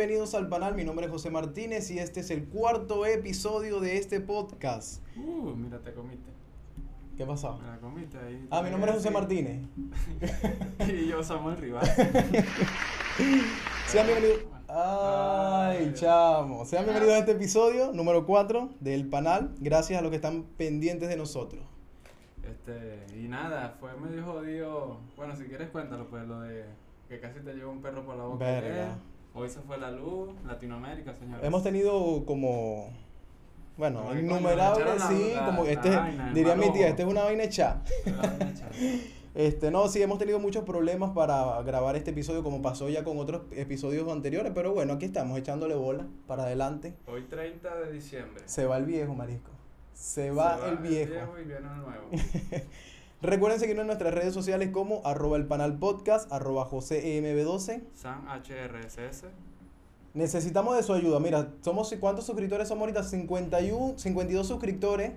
Bienvenidos al panel, mi nombre es José Martínez y este es el cuarto episodio de este podcast. Uh, mira, te comiste. ¿Qué pasó? Me la comiste ahí. Ah, mi nombre es José Sí. Martínez. y yo, Samuel Rivas. Sean bienvenidos. Ay, chamo. Sean bienvenidos a este episodio número 4 del panel. Gracias a los que están pendientes de nosotros. Este, y nada, fue medio jodido. Bueno, si quieres cuéntalo, pues lo de que casi te llevó un perro por la boca. Verga. Hoy se fue la luz, Latinoamérica, señores. Hemos tenido como. Bueno, innumerables, sí, la- como la- este, la vaina, el diría mi tía, este es una vaina hecha. Este, no, sí, hemos tenido muchos problemas para grabar este episodio, como pasó ya con otros episodios anteriores, pero bueno, aquí estamos echándole bola para adelante. Hoy 30 de diciembre. Se va el viejo, marisco. Se va, el viejo. y viene el nuevo. Recuerden seguirnos en nuestras redes sociales como arroba el panal podcast, arroba joseemb12. San HRSS. Necesitamos de su ayuda. Mira, somos ¿cuántos suscriptores somos ahorita? 51, 52 suscriptores.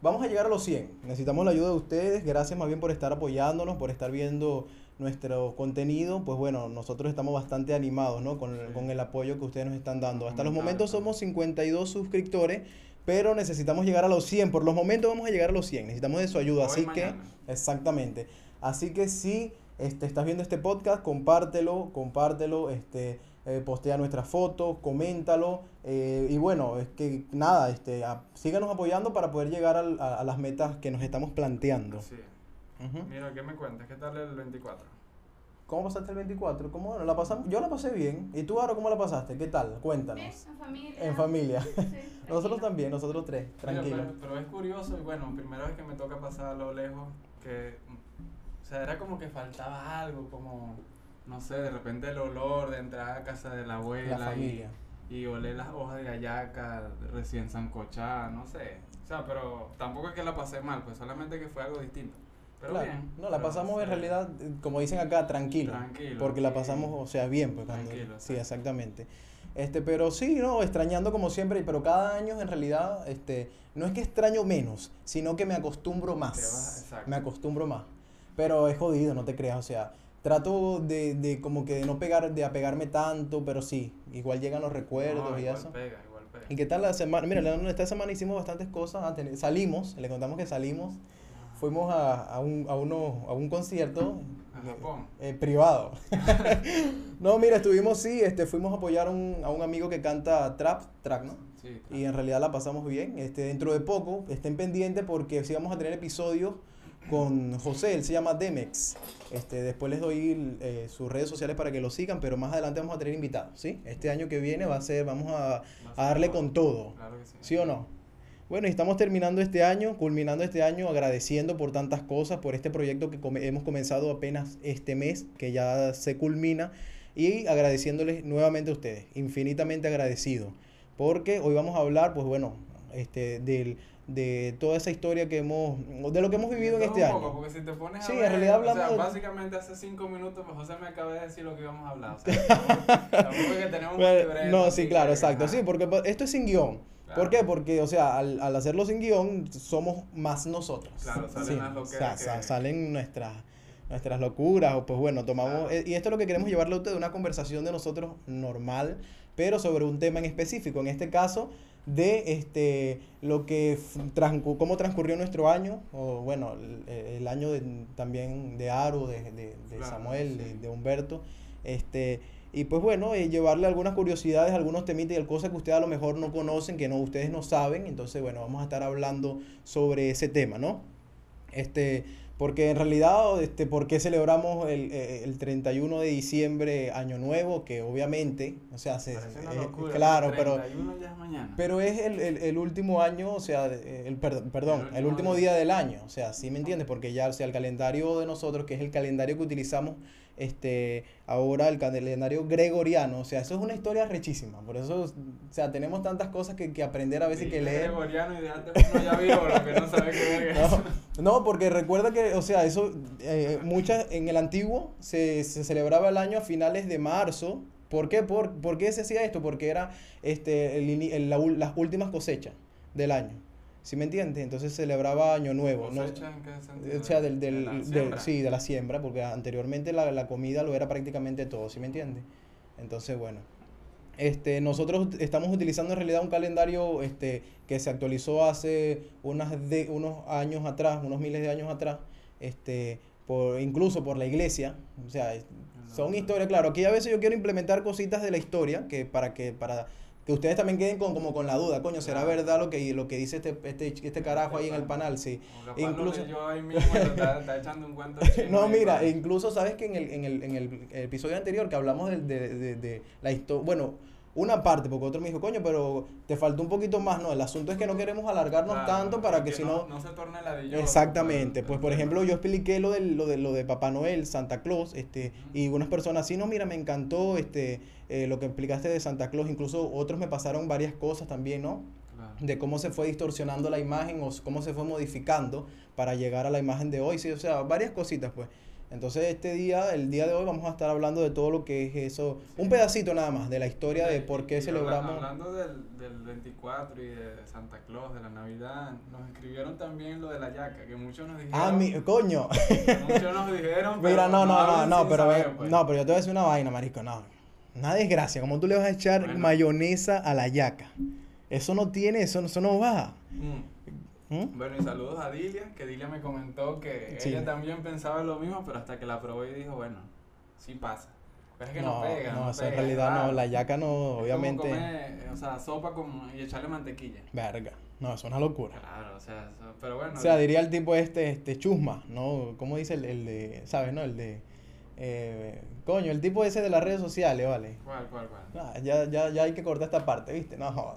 Vamos a llegar a los 100. Necesitamos la ayuda de ustedes. Gracias más bien por estar apoyándonos, por estar viendo nuestro contenido. Pues bueno, nosotros estamos bastante animados, ¿no? Con, Sí. con el apoyo que ustedes nos están dando. Hasta los momentos somos también. 52 suscriptores, pero necesitamos llegar a los 100. Por los momentos vamos a llegar a los 100. Necesitamos de su ayuda. Hoy, Así que, exactamente. Así que si este, estás viendo este podcast, compártelo, compártelo, este, eh, postea nuestras fotos, coméntalo. eh, y bueno, es que nada, este, a- síganos apoyando para poder llegar al- a, a las metas que nos estamos planteando. Es. Ujú. Mira, ¿qué me cuentas? ¿Qué tal el 24? ¿Cómo pasaste el 24? ¿Cómo la pasamos? Yo la pasé bien. ¿Y tú, Aro, cómo la pasaste? ¿Qué tal? Cuéntanos. Bien, en familia. En familia. Sí, Nosotros tranquilo. también, nosotros tres, Mira, tranquilos. pero, pero es curioso, y bueno, primera vez que me toca pasar a lo lejos, que, o sea, era como que faltaba algo, como, no sé, de repente el olor de entrar a casa de la abuela La familia. y, y oler las hojas de ayaca recién zancochadas, no sé. O sea, pero tampoco es que la pasé mal, pues solamente que fue algo distinto. Pero Claro. bien. No, la pero, pasamos en realidad, eh, como dicen acá, tranquilo. Tranquilo, Porque la pasamos, o sea, bien. Pues, cuando- Tranquilo, sí, exactamente. Este, pero sí, no, extrañando como siempre, pero cada año en realidad, este, no es que extraño menos, sino que me acostumbro más. Vas- me acostumbro más. Pero es jodido, no te creas, o sea, trato de, de como que de no pegar, de apegarme tanto, pero sí, igual llegan los recuerdos No, y igual eso. pega, igual pega. ¿Y qué tal la semana? Mira, esta semana hicimos bastantes cosas. ah, Salimos, le contamos que salimos. Fuimos a, a, un, a, uno, a un concierto Japón. eh, privado. no, mira, estuvimos, sí, este, fuimos a apoyar a un, a un amigo que canta trap, track, ¿no? Sí, Y en realidad la pasamos bien. Este, dentro de poco, estén pendientes porque sí vamos a tener episodios con José, él se llama Demex. Este, después les doy eh, sus redes sociales para que lo sigan, pero más adelante vamos a tener invitados, ¿sí? Este año que viene va a ser, vamos a, a darle con todo. Claro que sí. ¿Sí o no? Bueno, y estamos terminando este año, culminando este año, agradeciendo por tantas cosas, por este proyecto que come- hemos comenzado apenas este mes, que ya se culmina, y agradeciéndoles nuevamente a ustedes, infinitamente agradecido, porque hoy vamos a hablar, pues bueno, este, del, de toda esa historia que hemos, de lo que hemos vivido en este un poco, año. porque si te pones a Sí, en ver, realidad o sea, hablamos básicamente hace cinco minutos pues, José me acaba de decir lo que íbamos a hablar. O sea, tampoco, tampoco es que tenemos un Bueno, libreto no, sí, claro, exacto, sí, porque esto es sin guion. ¿Por qué? Porque, o sea, al, al hacerlo sin guion, somos más nosotros. Claro, salen Sí, las o sea, que- salen nuestras, nuestras locuras, o pues bueno, tomamos... Claro. eh, Y esto es lo que queremos llevarle a usted, una conversación de nosotros normal, pero sobre un tema en específico. En este caso, de este lo que f- transcu- cómo transcurrió nuestro año, o bueno, el, el año de- también de Aro, de, de, de Claro, Samuel, de, de Humberto. Este, y pues bueno, eh, llevarle algunas curiosidades, algunos temitas y cosas que ustedes a lo mejor no conocen, que no ustedes no saben. Entonces, bueno, vamos a estar hablando sobre ese tema, ¿no? Este, porque en realidad, este, ¿por qué celebramos el, eh, el 31 de diciembre Año Nuevo? Que obviamente, o sea, se, una locura, claro, pero 31 ya es mañana. pero es el, el, el último año, o sea, el, perdón, perdón, el último día del año, o sea, ¿sí me entiendes? Porque ya, o sea, el calendario de nosotros, que es el calendario que utilizamos este, ahora, el calendario gregoriano, o sea, eso es una historia rechísima, por eso, o sea, tenemos tantas cosas que, que aprender a veces que leer. gregoriano y de antes uno ya lo que no sabe qué. No, no, porque recuerda que, o sea, eso, eh, muchas, en el antiguo se, se celebraba el año a finales de marzo. ¿Por qué? Por, ¿por qué se hacía esto? Porque era este, el la las últimas cosechas del año. ¿Sí me entiendes? Entonces celebraba Año Nuevo. ¿no? ¿Cosecha en qué sentido? O sea, del, ¿De del, la del- siembra? sí, de la siembra, porque anteriormente la, la comida lo era prácticamente todo, ¿sí me entiendes? Entonces, bueno. Este, nosotros estamos utilizando en realidad un calendario este, que se actualizó hace unas de, unos años atrás, unos miles de años atrás, este, por, incluso por la iglesia. O sea, son historias, claro. Aquí a veces yo quiero implementar cositas de la historia que para que para que ustedes también queden con, como con la duda, coño, ¿será verdad lo que, lo que dice este, este, este carajo ahí en el panel? Sí. Incluso... Yo ahí mismo está, echando un cuento no, mira, incluso sabes que en el, en el, en el episodio anterior que hablamos de, de, de, de la historia, bueno, una parte, porque otro me dijo, coño, pero te faltó un poquito más, no, el asunto es que no queremos alargarnos tanto para que si no... No se torne la Exactamente, pues por ejemplo yo expliqué lo de, lo de, lo de Papá Noel, Santa Claus, este, y unas personas, sí, no, mira, me encantó este, eh, lo que explicaste de Santa Claus, incluso otros me pasaron varias cosas también, ¿no? De cómo se fue distorsionando la imagen o cómo se fue modificando para llegar a la imagen de hoy, sí, o sea, varias cositas, pues. Entonces este día, el día de hoy vamos a estar hablando de todo lo que es eso, un pedacito nada más de la historia de por qué celebramos. Hablando del, del 24 y de Santa Claus, de la Navidad, nos escribieron también lo de la yaca, que muchos nos dijeron. Ah, mi, coño. muchos nos dijeron. Mira, no, no, no, no, pero, pues. no, pero yo te voy a decir una vaina, marico, no. Una desgracia, como tú le vas a echar mayonesa a la yaca. Eso no tiene, eso, eso no va. Mm. ¿Mm? Bueno, y saludos a Dilia, que Dilia me comentó que ella también pensaba lo mismo, pero hasta que la probó y dijo, bueno, sí pasa. Pero es que no, pega. No, en realidad no, la yaca no, obviamente. Como comer, o sea, sopa con, y echarle mantequilla. Verga. No, eso es una locura. Claro, o sea, pero bueno. O sea, diría el tipo este, este chusma, ¿no? ¿Cómo dice el, el de, ¿sabes, no? El de eh, coño, el tipo ese de las redes sociales, ¿vale? ¿Cuál, cuál, cuál? Ah, ya, ya, ya hay que cortar esta parte, ¿viste? No,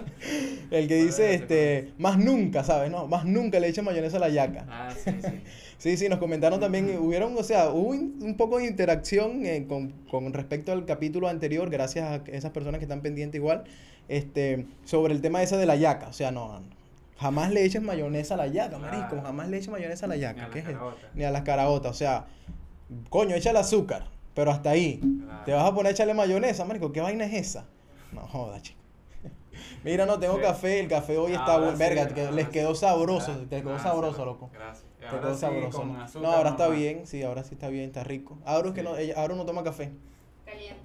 el que dice, este, más nunca, ¿sabes? No, más nunca le echa mayonesa a la yaca. Ah, sí, sí. sí, sí, nos comentaron también, hubieron, o sea, hubo un, poco de interacción eh, con, con respecto al capítulo anterior, gracias a esas personas que están pendientes igual, este, sobre el tema ese de la yaca, o sea, no, jamás le eches mayonesa a la yaca, marisco, jamás le eches mayonesa a la yaca, ¿qué es Ni a las caraotas, o sea coño, échale azúcar, pero hasta ahí. Te vas a poner a echarle mayonesa, marico, ¿qué vaina es esa? No joda, chico. Mira, no tengo café, el café hoy está bueno. Verga, les quedó sabroso, te quedó sabroso, loco. Gracias. Te quedó sabroso. no, ahora está bien, sí, ahora sí está bien, está rico. Ahora es que no, ella, ahora no toma café. Caliente.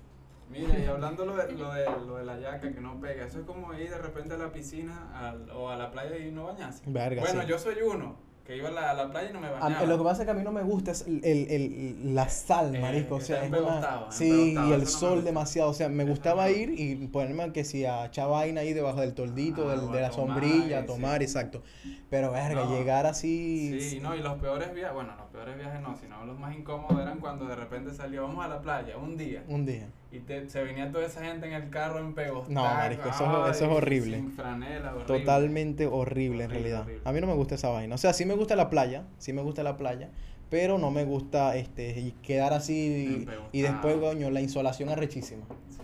Mira, y hablando lo de, lo, de, lo de la yaca que no pega, eso es como ir de repente a la piscina al, o a la playa y no bañarse. Verga, bueno, yo soy uno que iba a la, a la, playa y no me bañaba. lo que pasa es que a mí no me gusta es el, el, la sal, eh, marico. O sea, es una, sí, y el sol demasiado. O sea, me gustaba ir y ponerme que si a echar vaina ahí debajo del toldito, ah, del, de la sombrilla, a tomar, exacto. Pero, verga, llegar así... Sí, no, y los peores viajes, bueno, los peores viajes no, sino los más incómodos eran cuando de repente salíamos a la playa, un día. Un día. Y te, se venía toda esa gente en el carro en pegos. No, marico, eso, eso es horrible. Sin franela, horrible. Totalmente horrible, en realidad. A mí no me gusta esa vaina. O sea, sí me gusta la playa, sí me gusta la playa, pero no me gusta este quedar así y, y después, coño, la insolación arrechísima. Sí,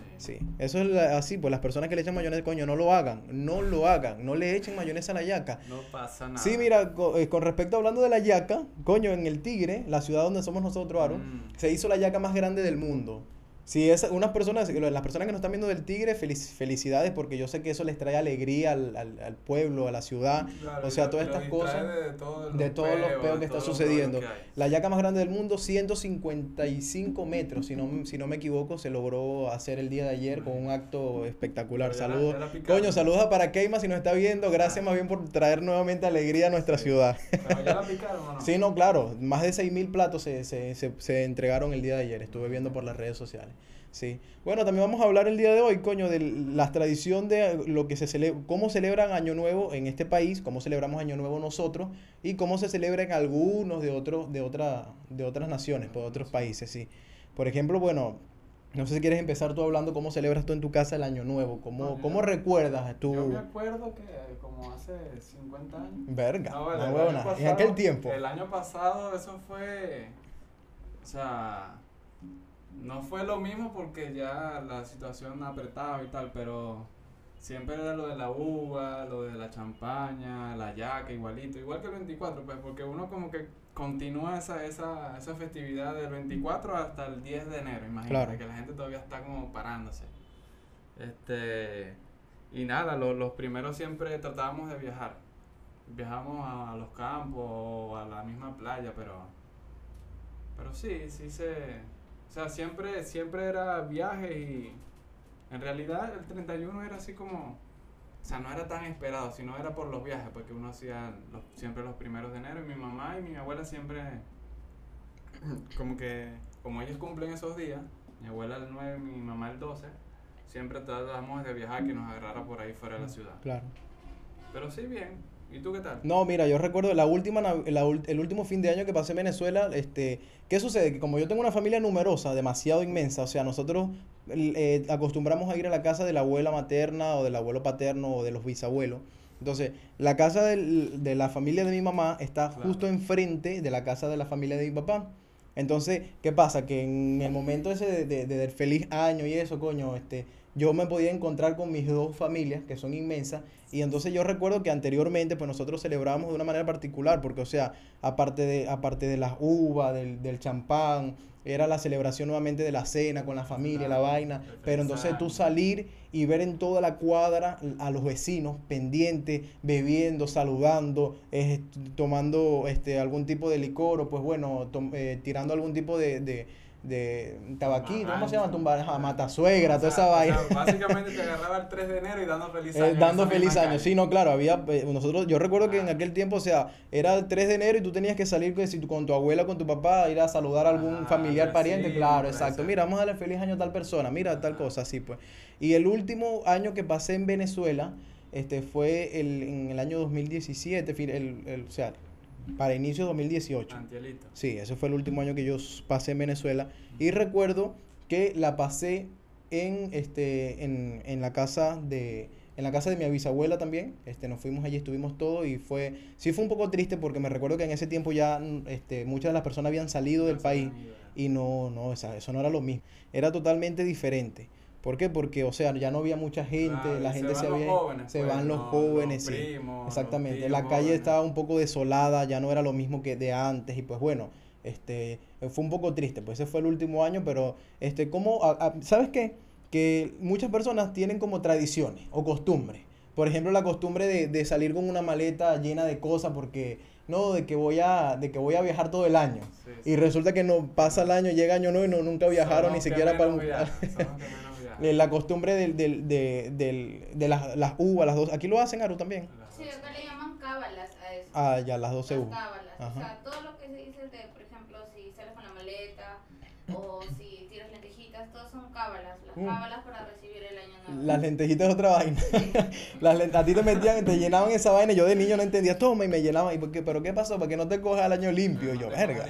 eso es así, pues las personas que le echan mayonesa, coño, no lo hagan, no lo hagan, no le echen mayonesa a la yaca. No pasa nada. Sí, mira, eh, con, respecto hablando de la yaca, coño, en el Tigre, la ciudad donde somos nosotros, Aaron, mm. se hizo la yaca más grande del mundo. Sí, es unas personas, las personas que nos están viendo del Tigre, felicidades porque yo sé que eso les trae alegría al, al, al pueblo, a la ciudad, o sea, todas estas cosas, de, todos los peos que está sucediendo. la yaca más grande del mundo, 155 metros, si no, si no me equivoco, se logró hacer el día de ayer con un acto espectacular. Saludos. Coño, saludos a para Keima si nos está viendo, gracias ah. más bien por traer nuevamente alegría a nuestra ciudad. ya la picaron o no? Sí, no, claro, más de 6.000 platos se, se, se, se entregaron el día de ayer, estuve viendo por las redes sociales. Sí. Bueno, también vamos a hablar el día de hoy, coño, de la tradición de lo que se celebra, cómo celebran Año Nuevo en este país, cómo celebramos Año Nuevo nosotros y cómo se celebra en algunos de otros de otra de otras naciones, de otros países, sí. Por ejemplo, bueno, no sé si quieres empezar tú hablando cómo celebras tú en tu casa el Año Nuevo, cómo, cómo recuerdas tú. Yo me acuerdo que como hace 50 años. Verga, no, en aquel tiempo. El año pasado eso fue o sea, no fue lo mismo porque ya la situación apretaba y tal, pero siempre era lo de la uva, lo de la champaña, la yaca, igualito, igual que el 24, pues porque uno como que continúa esa, esa, esa festividad del 24 hasta el 10 de enero, imagínate, que la gente todavía está como parándose. Este, y nada, los primeros siempre tratábamos de viajar. Viajamos a, los campos o a la misma playa, pero, pero sí, sí se o sea, siempre, siempre era viaje y En realidad el 31 era así como, o sea, no era tan esperado, sino era por los viajes, porque uno hacía los- siempre los primeros de enero y mi mamá y mi abuela siempre, como que, como ellos cumplen esos días, mi abuela el 9, mi mamá el 12, siempre tratamos de viajar que nos agarrara por ahí fuera de la ciudad. Claro. Pero sí, bien. ¿Y tú qué tal? No, mira, yo recuerdo la última, la el último fin de año que pasé en Venezuela, este, ¿qué sucede? Que como yo tengo una familia numerosa, demasiado inmensa, o sea, nosotros eh, acostumbramos a ir a la casa de la abuela materna o del abuelo paterno o de los bisabuelos. Entonces, la casa del- de la familia de mi mamá está Claro. justo enfrente de la casa de la familia de mi papá. Entonces, ¿qué pasa? Que en el momento ese de, de- de- del feliz año y eso, coño, este, yo me podía encontrar con mis dos familias, que son inmensas, y entonces yo recuerdo que anteriormente, pues nosotros celebrábamos de una manera particular, porque, o sea, aparte de, aparte de las uvas, del, del champán, era la celebración nuevamente de la cena con la familia, la vaina, pero entonces tú salir y ver en toda la cuadra a los vecinos pendientes, bebiendo, saludando, eh, tomando este algún tipo de licor o pues bueno, eh, tirando algún tipo de, de, de tabaquito, ¿cómo se llama? Tumbar, ajá, matasuegra, toda esa vaina. o sea, básicamente te agarraba el 3 de enero y dando feliz Eh, año. dando feliz año. calle. Sí, no, claro, había eh, nosotros yo recuerdo que en aquel tiempo, o sea, era el 3 de enero y tú tenías que salir si tú- con tu abuela, con tu papá, ir a saludar a algún Ah, familiar, pariente, claro, exacto. Mira, vamos a darle feliz año a tal persona, mira tal cosa, así pues. Y el último año que pasé en Venezuela, este fue el, en el año 2017, fin- el, el- o sea, para inicio de 2018. Antielito. Sí, ese fue el último año que yo pasé en Venezuela. Y recuerdo que la pasé en, este, en, en la casa de en la casa de mi bisabuela también. Este, nos fuimos allí, estuvimos todos y fue sí fue un poco triste porque me recuerdo que en ese tiempo ya mm, este, muchas de las personas habían salido del país y no no, eso no era lo mismo. Era totalmente diferente. ¿Por qué? Porque, o sea, ya no había mucha gente, Claro, la se gente van se los había... jóvenes, se pues, van los jóvenes, los sí. primos, los Exactamente. tíos La calle jóvenes. estaba un poco desolada, ya no era lo mismo que de antes y pues bueno, este, fue un poco triste, pues ese fue el último año, pero este, a- a- ¿sabes qué? Que muchas personas tienen como tradiciones o costumbres. Por ejemplo, la costumbre de, de salir con una maleta llena de cosas porque, no, de que voy a, de que voy a viajar todo el año. Sí, Y sí. resulta que no pasa el año, llega año nuevo y no, nunca viajaron ni siquiera para un... Eh, La costumbre del, del, de, del, de las, las uvas, las dos. Aquí lo hacen, Aru, también. Sí, acá le llaman cábalas a eso. Ah, ya, las 12 Las uvas. cábalas. Ajá. O sea, todo lo que se dice de, por ejemplo, si sales con la maleta o si tiras lentejitas, todos son cábalas. Las Mm. cábalas para recibir el año nuevo. Las lentejitas es otra vaina. Las len- a ti te metían, te llenaban esa vaina. y Yo de niño no entendía, toma y me llenaban. ¿Y por qué? ¿Pero qué pasó? ¿Para que no te coja el año limpio? Y No, yo, verga.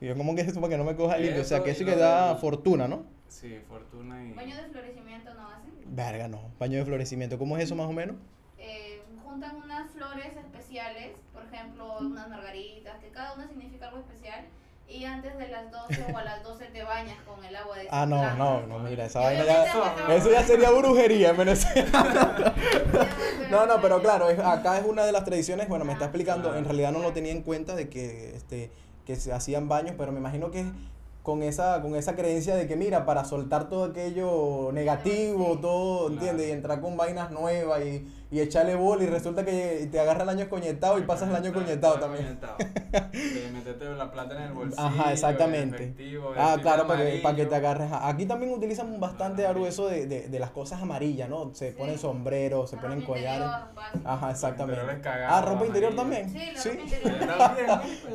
Y yo, ¿cómo que es eso para que no me coja limpio? O sea, que eso que da fortuna, ¿no? Sí, fortuna y. Baño de florecimiento no hacen. Verga, no. Baño de florecimiento. ¿Cómo es eso más o menos? Eh, juntan unas flores especiales, por ejemplo, unas margaritas, que cada una significa algo especial. Y antes de las 12 o a las 12 te bañas con el agua de Ah, no, no, no, mira, esa vaina ya. acá- Eso ya sería brujería en Venezuela. No, no, pero claro, es- acá es una de las tradiciones, bueno, me está explicando, en realidad no lo tenía en cuenta de que, este, que se hacían baños, pero me imagino que es con esa, con esa creencia de que, mira, para soltar todo aquello negativo, Sí. todo, Claro. ¿entiendes? Y entrar con vainas nuevas y, y echarle bola y resulta que te agarra el año coñetado y pasas el año coñetado también. meterte la plata en el bolsillo. Ajá, exactamente. efectivo, Ah, sticker claro, para que, para que te agarres. Aquí también utilizan bastante. Aru, eso de, de, de las cosas amarillas, ¿no? Se Sí. ponen sombreros, se ponen collares. Ajá, exactamente. Cagado, Ah, ropa interior también. Sí, la ropa interior. también,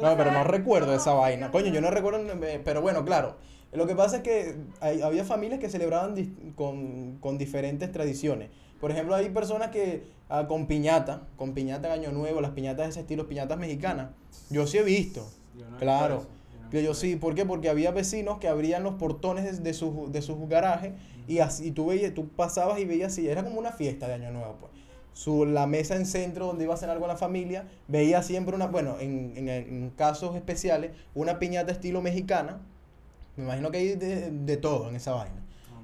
¿no? Pero no recuerdo esa vaina. Coño, yo no recuerdo, eh, pero bueno, claro. Lo que pasa es que hay- había familias que celebraban con, con diferentes tradiciones. Por ejemplo, hay personas que ah, con piñata, con piñata en Año Nuevo, las piñatas de ese estilo, piñatas mexicanas. Yo sí he visto. Yo no he Claro. no yo sí. ¿por qué? Porque había vecinos que abrían los portones de, de sus, de sus garajes y así y tú veías, tú pasabas y veías así, era como una fiesta de Año Nuevo, pues. Su, la mesa en centro donde iba a cenar con la familia, veía siempre una, bueno, en, en, en casos especiales, una piñata estilo mexicana. Me imagino que hay de, de todo en esa vaina.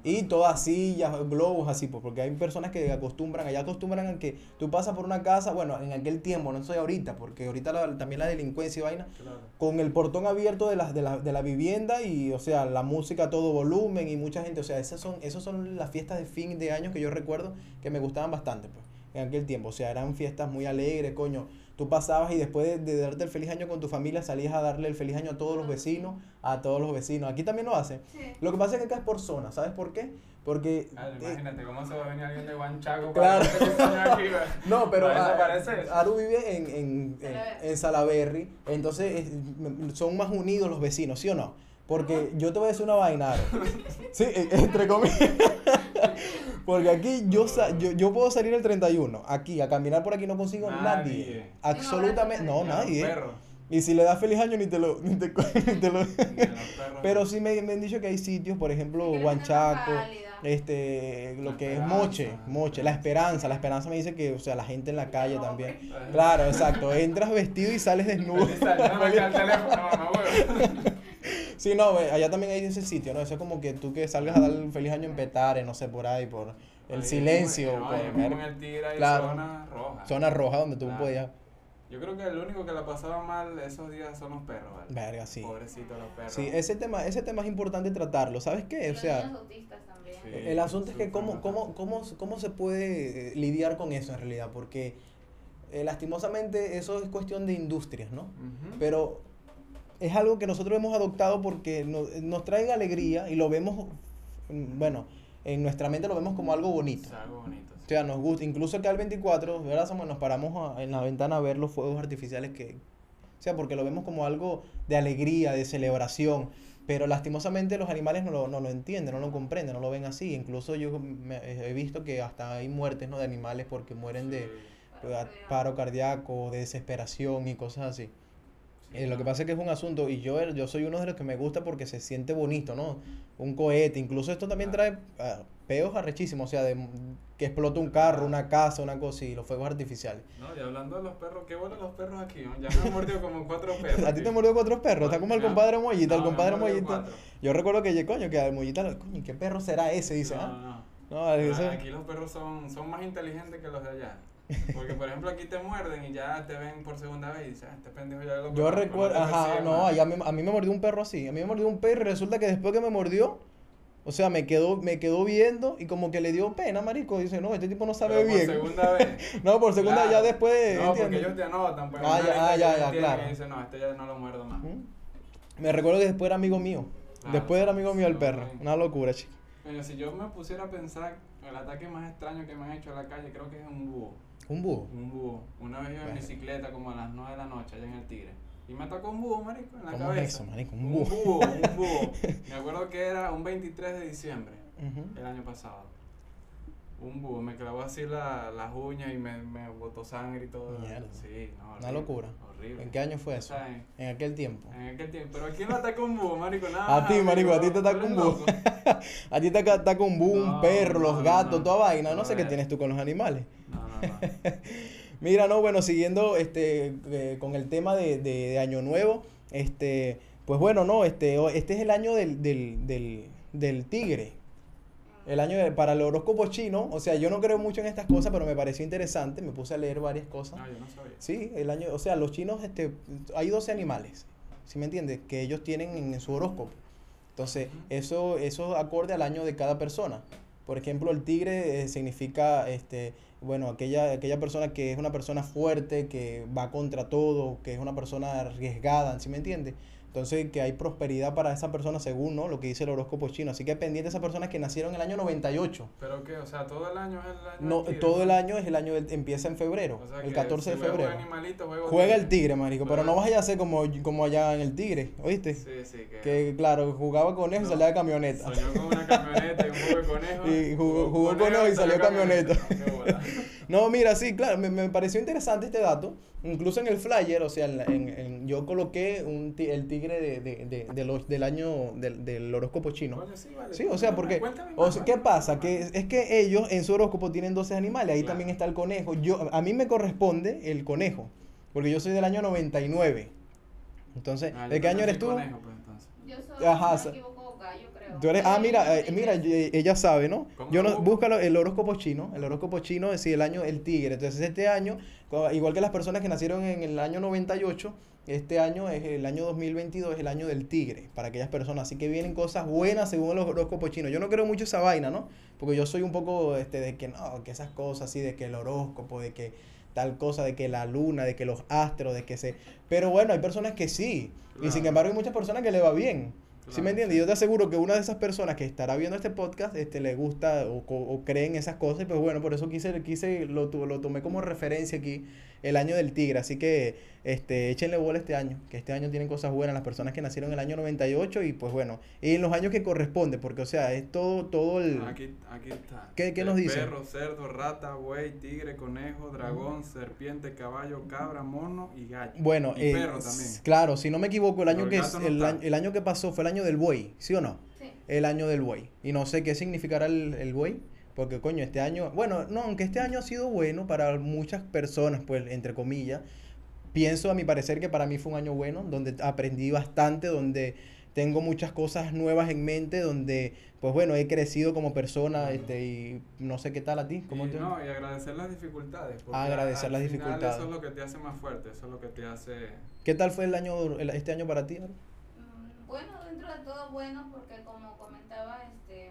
Y todas sillas, globos así, pues, porque hay personas que acostumbran, allá acostumbran a que tú pasas por una casa, bueno, en aquel tiempo, no soy ahorita, porque ahorita la- también la delincuencia y vaina, Claro. con el portón abierto de la, de, la, de la vivienda y, o sea, la música a todo volumen y mucha gente, o sea, esas son, esas son las fiestas de fin de año que yo recuerdo que me gustaban bastante, pues. en aquel tiempo. O sea, eran fiestas muy alegres, coño. Tú pasabas y después de, de darte el feliz año con tu familia, salías a darle el feliz año a todos los vecinos, a todos los vecinos. Aquí también lo hacen. Sí. Lo que pasa es que acá es por zona, ¿sabes por qué? Porque... Ah, eh, imagínate cómo se va a venir alguien de Huanchaco Claro. para aquí. No, pero eso. Aru vive en, en, en, Salaberry. en Salaberry, entonces es- son más unidos los vecinos, ¿sí o no? Porque yo te voy a decir una vaina, Aru. Sí, eh, entre comillas. Porque aquí yo, sa- yo, yo puedo salir el 31, aquí, a caminar por aquí no consigo nadie. Nadie. Absolutamente, no, nadie. Y si le das feliz año ni te lo... Ni te, ni te lo-. Pero sí me, me han dicho que hay sitios, por ejemplo, Huanchaco, este, lo La que es. Moche, Moche, la esperanza, la esperanza me dice que, o sea, la gente en la calle No, también. Claro, exacto, entras vestido y sales desnudo. Sí, no, ve, allá también hay ese sitio, ¿no? Eso es como que tú que salgas a dar el feliz año en Petare, no sé, por ahí, por el Ahí silencio, mismo, no, por ver- en el Tigre hay Claro. zona roja. zona roja donde tú Claro. podías... Yo creo que el único que la pasaba mal esos días son los perros, ¿vale? Verga, sí. Pobrecitos los perros. Sí, ese tema, ese tema es importante tratarlo, ¿sabes qué? O sea... niños autistas también. Sí. El asunto es que cómo, cómo, cómo, cómo se puede eh, lidiar con eso en realidad, porque eh, lastimosamente eso es cuestión de industrias, ¿no? Pero es algo que nosotros hemos adoptado porque nos, nos trae alegría y lo vemos, bueno, en nuestra mente lo vemos como algo bonito. Es algo bonito. sí. O sea, nos gusta, incluso acá el 24, ¿verdad? Samuel? nos paramos a- en la ventana a ver los fuegos artificiales que... O sea, porque lo vemos como algo de alegría, de celebración. Pero lastimosamente los animales no lo, no lo entienden, no lo comprenden, no lo ven así. Incluso yo me- he visto que hasta hay muertes ¿no? de animales porque mueren de paro cardíaco, de desesperación y cosas así. Eh, lo que pasa es que es un asunto y yo, yo soy uno de los que me gusta porque se siente bonito, ¿no? Un cohete, incluso esto también trae ah, peos arrechísimos, o sea, de que explota un carro, una casa, una cosa y los fuegos artificiales. No, y hablando de los perros, qué bueno los perros aquí, ¿no? Ya me han mordido como cuatro perros. A ti te mordió cuatro perros, está como el compadre Mollita, el No, me compadre Mollita. Yo recuerdo que, coño, que al Mollita, coño, ¿qué perro será ese? Dice, No, ah, no. Ah, Aquí los perros son, son más inteligentes que los de allá. Porque, por ejemplo, aquí te muerden y ya te ven por segunda vez y dices, ah, este pendejo ya lo Yo recuerdo, ajá, no, más". allá me- a mí me mordió un perro así, a mí me mordió un perro y resulta que después que me mordió, o sea, me quedó, me quedó viendo y como que le dio pena, marico, dice, no, este tipo no sabe Pero por bien. segunda vez. No, por segunda Claro. ya después, No, porque ¿entiendes? ellos te anotan, pues. Ah, ya, ah, ya, ya, claro. Y dicen, no, este ya no lo muerdo más. Me recuerdo que después era amigo mío. Claro, después era amigo mío el perro. Una locura, chico. Coño, si yo me pusiera a pensar, el ataque más extraño que me han hecho en la calle, creo que es un búho. Un búho. Un búho. Una vez iba en bicicleta como a las 9 de la noche allá en el Tigre. Y me atacó un búho, marico, en la ¿Cómo cabeza. es eso, marico? Un Un búho. búho, un búho. Me acuerdo que era un 23 de diciembre Ujú. el año pasado. Un búho, me clavó así la, las uñas y me, me botó sangre y todo. Mierda. Sí, no, Una locura. Horrible. ¿En qué año fue eso? en, aquel tiempo. en aquel tiempo. Pero ¿a quién lo atacó un búho, marico? Nada. A ti, marico, a ti te eres un búho. A ti te ataca un búho, un No, perro, los gatos, no. toda vaina. No No, sé qué eh. tienes tú con los animales. No, no, no. Mira, no, bueno, siguiendo este eh, con el tema de, de- de Año Nuevo, este, pues bueno, no, este, este es el año del, del, del, del tigre. El año de- para el horóscopo chino, o sea, yo no creo mucho en estas cosas, pero me pareció interesante, me puse a leer varias cosas. No, yo no sabía. Sí, el año, o sea, los chinos, este, hay 12 animales, ¿sí me entiendes? Que ellos tienen en su horóscopo. Entonces, eso, eso acorde al año de cada persona. Por ejemplo, el tigre eh, significa, este, bueno, aquella, aquella persona que es una persona fuerte, que va contra todo, que es una persona arriesgada, ¿sí me entiendes? Entonces, que hay prosperidad para esa persona según ¿no? lo que dice el horóscopo chino. Así que pendiente de esas personas que nacieron en el año 98. ¿Pero qué? O sea, todo el año es el año No, del tigre, todo ¿no? el año es el año, del- empieza en febrero, O sea, el que 14 de si febrero. animalito, Juega el tigre. marico, pero no vayas a hacer como, como allá en el tigre, ¿oíste? Sí, sí, que... Que claro, jugaba conejo y salía de camioneta. Soñó con una camioneta y un de conejo. Y jugó- jugó conejo y salió camioneta. Bola. No, mira, sí, claro, me, me pareció interesante este dato. Incluso en el flyer, o sea, en, la- en- en- yo coloqué un ti- el tigre de, de, de, de los- del año del, del horóscopo chino. Sí, vale. Sí, o sea, porque, Cuéntame o sea. ¿qué pasa? Que es, es que ellos en su horóscopo tienen 12 animales, ahí Claro. también está el conejo. Yo, a mí me corresponde el conejo, porque yo soy del año 99. Entonces, Ah, ¿de qué año eres soy tú? conejo, pues, entonces. Yo soy, Ajá, creo. Tú eres, ah, mira, eh, mira, ella sabe, ¿no? ¿Cómo Yo no, búscalo el horóscopo chino, el horóscopo chino es el año el tigre. Entonces, este año, igual que las personas que nacieron en el año 98, este año es el año 2022, es el año del tigre para aquellas personas. Así que vienen cosas buenas según los horóscopos chinos. Yo no creo mucho esa vaina, ¿no? Porque yo soy un poco este, de que no, que esas cosas así, de que el horóscopo, de que tal cosa, de que la luna, de que los astros, de que se... Pero bueno, hay personas que sí. Y sin embargo hay muchas personas que le va bien. ¿Sí Claro, me entiendes? sí. Yo te aseguro que una de esas personas que estará viendo este podcast este, le gusta o, o cree en esas cosas. Y pues bueno, por eso quise, quise lo, lo tomé como referencia aquí, el año del tigre. Así que este, échenle bola este año, que este año tienen cosas buenas las personas que nacieron en el año 98 y pues bueno, y en los años que corresponde, porque o sea, es todo, todo el... Aquí, aquí está. ¿Qué- qué El nos dice? Perro, cerdo, rata, buey, tigre, conejo, dragón, serpiente, caballo, cabra, mono y gallo. Bueno, y eh, perro también. claro, si no me equivoco, el año, que, no el, el año que pasó fue el año del buey, ¿sí o no? Sí. el año del buey. Y no sé qué significará el, el buey, porque coño, este año, bueno, no, aunque este año ha sido bueno para muchas personas, pues, entre comillas, pienso a mi parecer que para mí fue un año bueno, donde aprendí bastante, donde tengo muchas cosas nuevas en mente, donde, pues bueno, he crecido como persona, este, y no sé qué tal a ti, ¿cómo y, te... no, y agradecer las dificultades. porque Agradecer al las final dificultades. Eso es lo que te hace más fuerte, eso es lo que te hace... ¿Qué tal fue el año, el- este año para ti? Aaron? Bueno, dentro de todo bueno, porque como comentaba, este,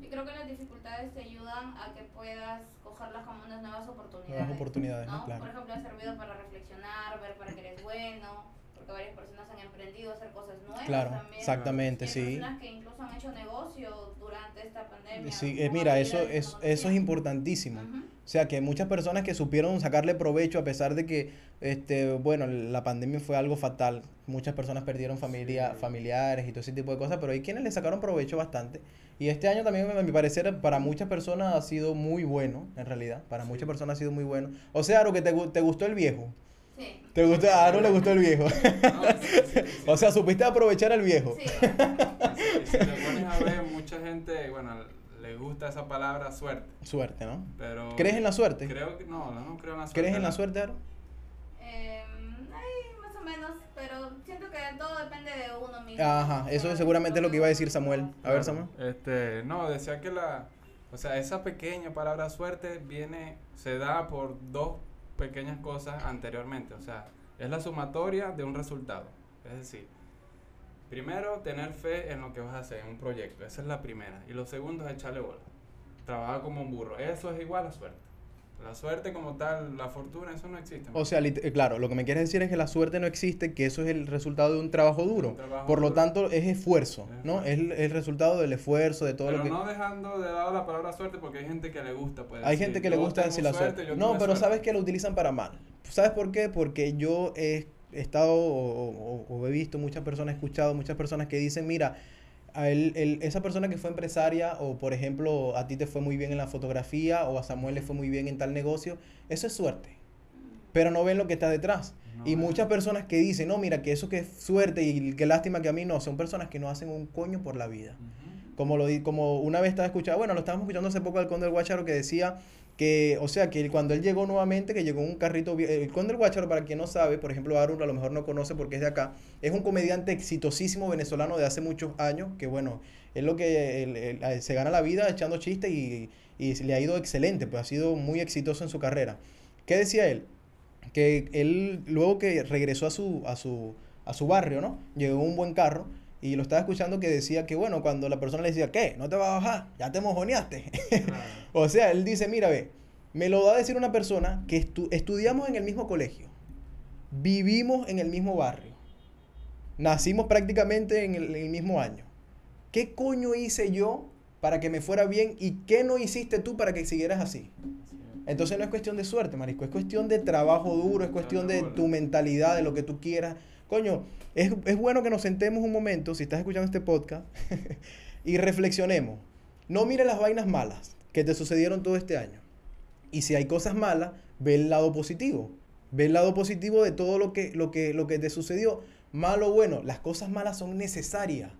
yo creo que las dificultades te ayudan a que puedas cogerlas como unas nuevas oportunidades. Nuevas oportunidades, ¿no? ¿no? Claro. Por ejemplo, ha servido para reflexionar, ver para qué eres bueno, porque varias personas han emprendido a hacer cosas nuevas Claro, también. exactamente, hay sí. personas que incluso han hecho negocio durante esta pandemia. Sí, eh, mira, eso es, eso es importantísimo. O sea, que muchas personas que supieron sacarle provecho a pesar de que, este, bueno, la pandemia fue algo fatal. Muchas personas perdieron familia, Sí. familiares y todo ese tipo de cosas, pero hay quienes le sacaron provecho bastante. Y este año también, a mi parecer, para muchas personas ha sido muy bueno, en realidad. Para Sí. muchas personas ha sido muy bueno. O sea, Aro, que te gustó el viejo. Sí. ¿Te gustó? A Aro le gustó el viejo. No, sí, sí, o sea, supiste aprovechar al viejo. Sí. Si te pones a ver, mucha gente, bueno, le gusta esa palabra suerte, Suerte, ¿no? pero... ¿Crees en la suerte? Creo que no, no creo en la suerte. ¿Crees en la suerte, Aro? Em, ay, más o menos, pero siento que todo depende de uno mismo. Ajá, eso seguramente es lo que iba a decir Samuel. A ver, Claro, Samuel. Este, no, decía que la, o sea, esa pequeña palabra suerte viene, se da por dos pequeñas cosas anteriormente, o sea, es la sumatoria de un resultado. Es decir, primero, tener fe en lo que vas a hacer, en un proyecto, esa es la primera. Y lo segundo es echarle bola, trabajar como un burro, eso es igual a suerte. La suerte como tal, la fortuna, eso no existe. O sea, eh, claro, lo que me quieres decir es que la suerte no existe, que eso es el resultado de un trabajo duro. Un trabajo Por lo tanto, es esfuerzo, Es ¿no? Es el, el resultado del esfuerzo, de todo Pero lo que... no dejando de lado la palabra suerte porque hay gente que le gusta. Pues, Hay decir, gente que le gusta decir la suerte. No, pero suerte. sabes que lo utilizan para mal. ¿Sabes por qué? Porque yo he estado o, o- o he visto muchas personas, he escuchado muchas personas que dicen, mira, a él- él- esa persona que fue empresaria o por ejemplo a ti te fue muy bien en la fotografía o a Samuel le fue muy bien en tal negocio, eso es suerte. Pero no ven lo que está detrás. No, y muchas personas que dicen, no, mira, que eso que es suerte y qué lástima que a mí no, son personas que no hacen un coño por la vida. Como, lo, di- como una vez estaba escuchando, bueno, lo estábamos escuchando hace poco al Conde del Guacharo que decía que, o sea, que cuando él llegó nuevamente, que llegó un carrito, vie- el Conde del Guacharo, para quien no sabe, por ejemplo, Arun a lo mejor no conoce porque es de acá, es un comediante exitosísimo venezolano de hace muchos años, que bueno, es lo que se gana la vida echando chistes y, y le ha ido excelente, pues ha sido muy exitoso en su carrera. ¿Qué decía él? Que él, luego que regresó a su, a su, a su barrio, ¿no? Llegó un buen carro y lo estaba escuchando que decía que, bueno, cuando la persona le decía, ¿qué? ¿No te vas a bajar? Ya te mojoneaste. Claro. o sea, él dice, mira, ve, me lo va a decir una persona que estu- estudiamos en el mismo colegio, vivimos en el mismo barrio, nacimos prácticamente en el, en el mismo año. ¿Qué coño hice yo para que me fuera bien y qué no hiciste tú para que siguieras así? Sí. Entonces no es cuestión de suerte, marisco, es cuestión de trabajo duro, es cuestión de tu mentalidad, de lo que tú quieras. Coño, es, es bueno que nos sentemos un momento, si estás escuchando este podcast, y reflexionemos. No mires las vainas malas que te sucedieron todo este año. Y si hay cosas malas, ve el lado positivo. Ve el lado positivo de todo lo que, lo que, lo que te sucedió. Malo o bueno, las cosas malas son necesarias.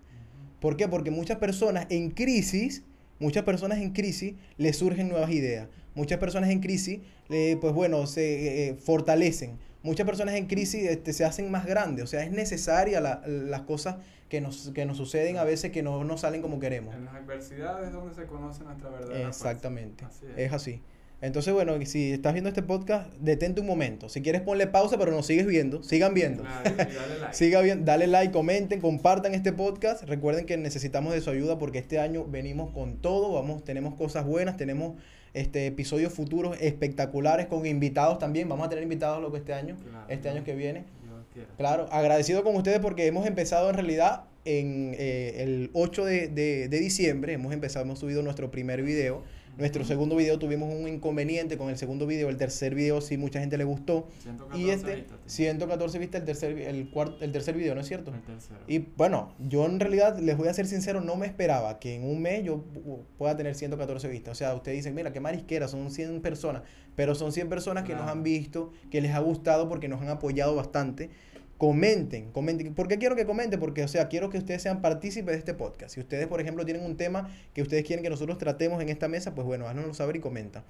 ¿Por qué? Porque muchas personas en crisis, muchas personas en crisis les surgen nuevas ideas. Muchas personas en crisis, eh, pues bueno, se eh, fortalecen. Muchas personas en crisis este, se hacen más grandes. O sea, es necesaria la- las cosas que nos, que nos suceden a veces que no nos salen como queremos. En las adversidades es donde se conoce nuestra fuerza. Exactamente. Así Es es. así. Entonces, bueno, si estás viendo este podcast, detente un momento. Si quieres, ponle pausa, pero nos sigues viendo. Sigan viendo. Y dale like. Siga bien, dale like, comenten, compartan este podcast. Recuerden que necesitamos de su ayuda porque este año venimos con todo. Vamos, tenemos cosas buenas, tenemos este episodios futuros espectaculares con invitados también. Vamos a tener invitados lo que este año, Claro. este año que viene. Claro, agradecido con ustedes porque hemos empezado en realidad en eh, el 8 de, de- de diciembre. Hemos empezado, hemos subido nuestro primer video. Nuestro segundo video tuvimos un inconveniente con el segundo video. El tercer video sí mucha gente le gustó. 114 Y este, vistas tiene. 114 vistas el tercer, el cuarto, el tercer video, ¿no es cierto? El tercero. Y bueno, yo en realidad les voy a ser sincero, no me esperaba que en un mes yo pu- pueda tener 114 vistas. O sea, ustedes dicen, mira, qué marisquera, son 100 personas. Pero son 100 personas que nos han visto, que les ha gustado porque nos han apoyado bastante. Comenten, comenten. ¿Por qué quiero que comenten? Porque, o sea, quiero que ustedes sean partícipes de este podcast. Si ustedes, por ejemplo, tienen un tema que ustedes quieren que nosotros tratemos en esta mesa, pues bueno, háganoslo saber y comenta.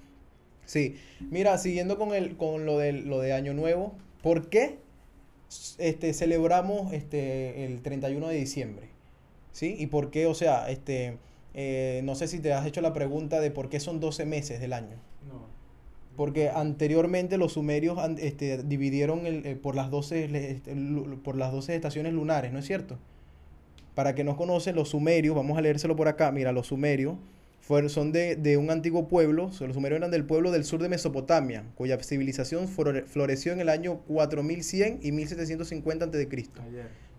Sí, mira, siguiendo con, el, con lo, del, lo de Año Nuevo, ¿por qué este, celebramos este, el 31 de diciembre? ¿Sí? ¿Y por qué, o sea, este, eh, no sé si te has hecho la pregunta de por qué son 12 meses del año? Porque anteriormente los sumerios este, dividieron el, eh, por, las 12, le- este, por las 12 estaciones lunares, ¿no es cierto? Para que no conocen, los sumerios, vamos a leérselo por acá, mira, los sumerios fueron, son de, de un antiguo pueblo, los sumerios eran del pueblo del sur de Mesopotamia, cuya civilización flore- floreció en el año 4100 y 1750 a.C.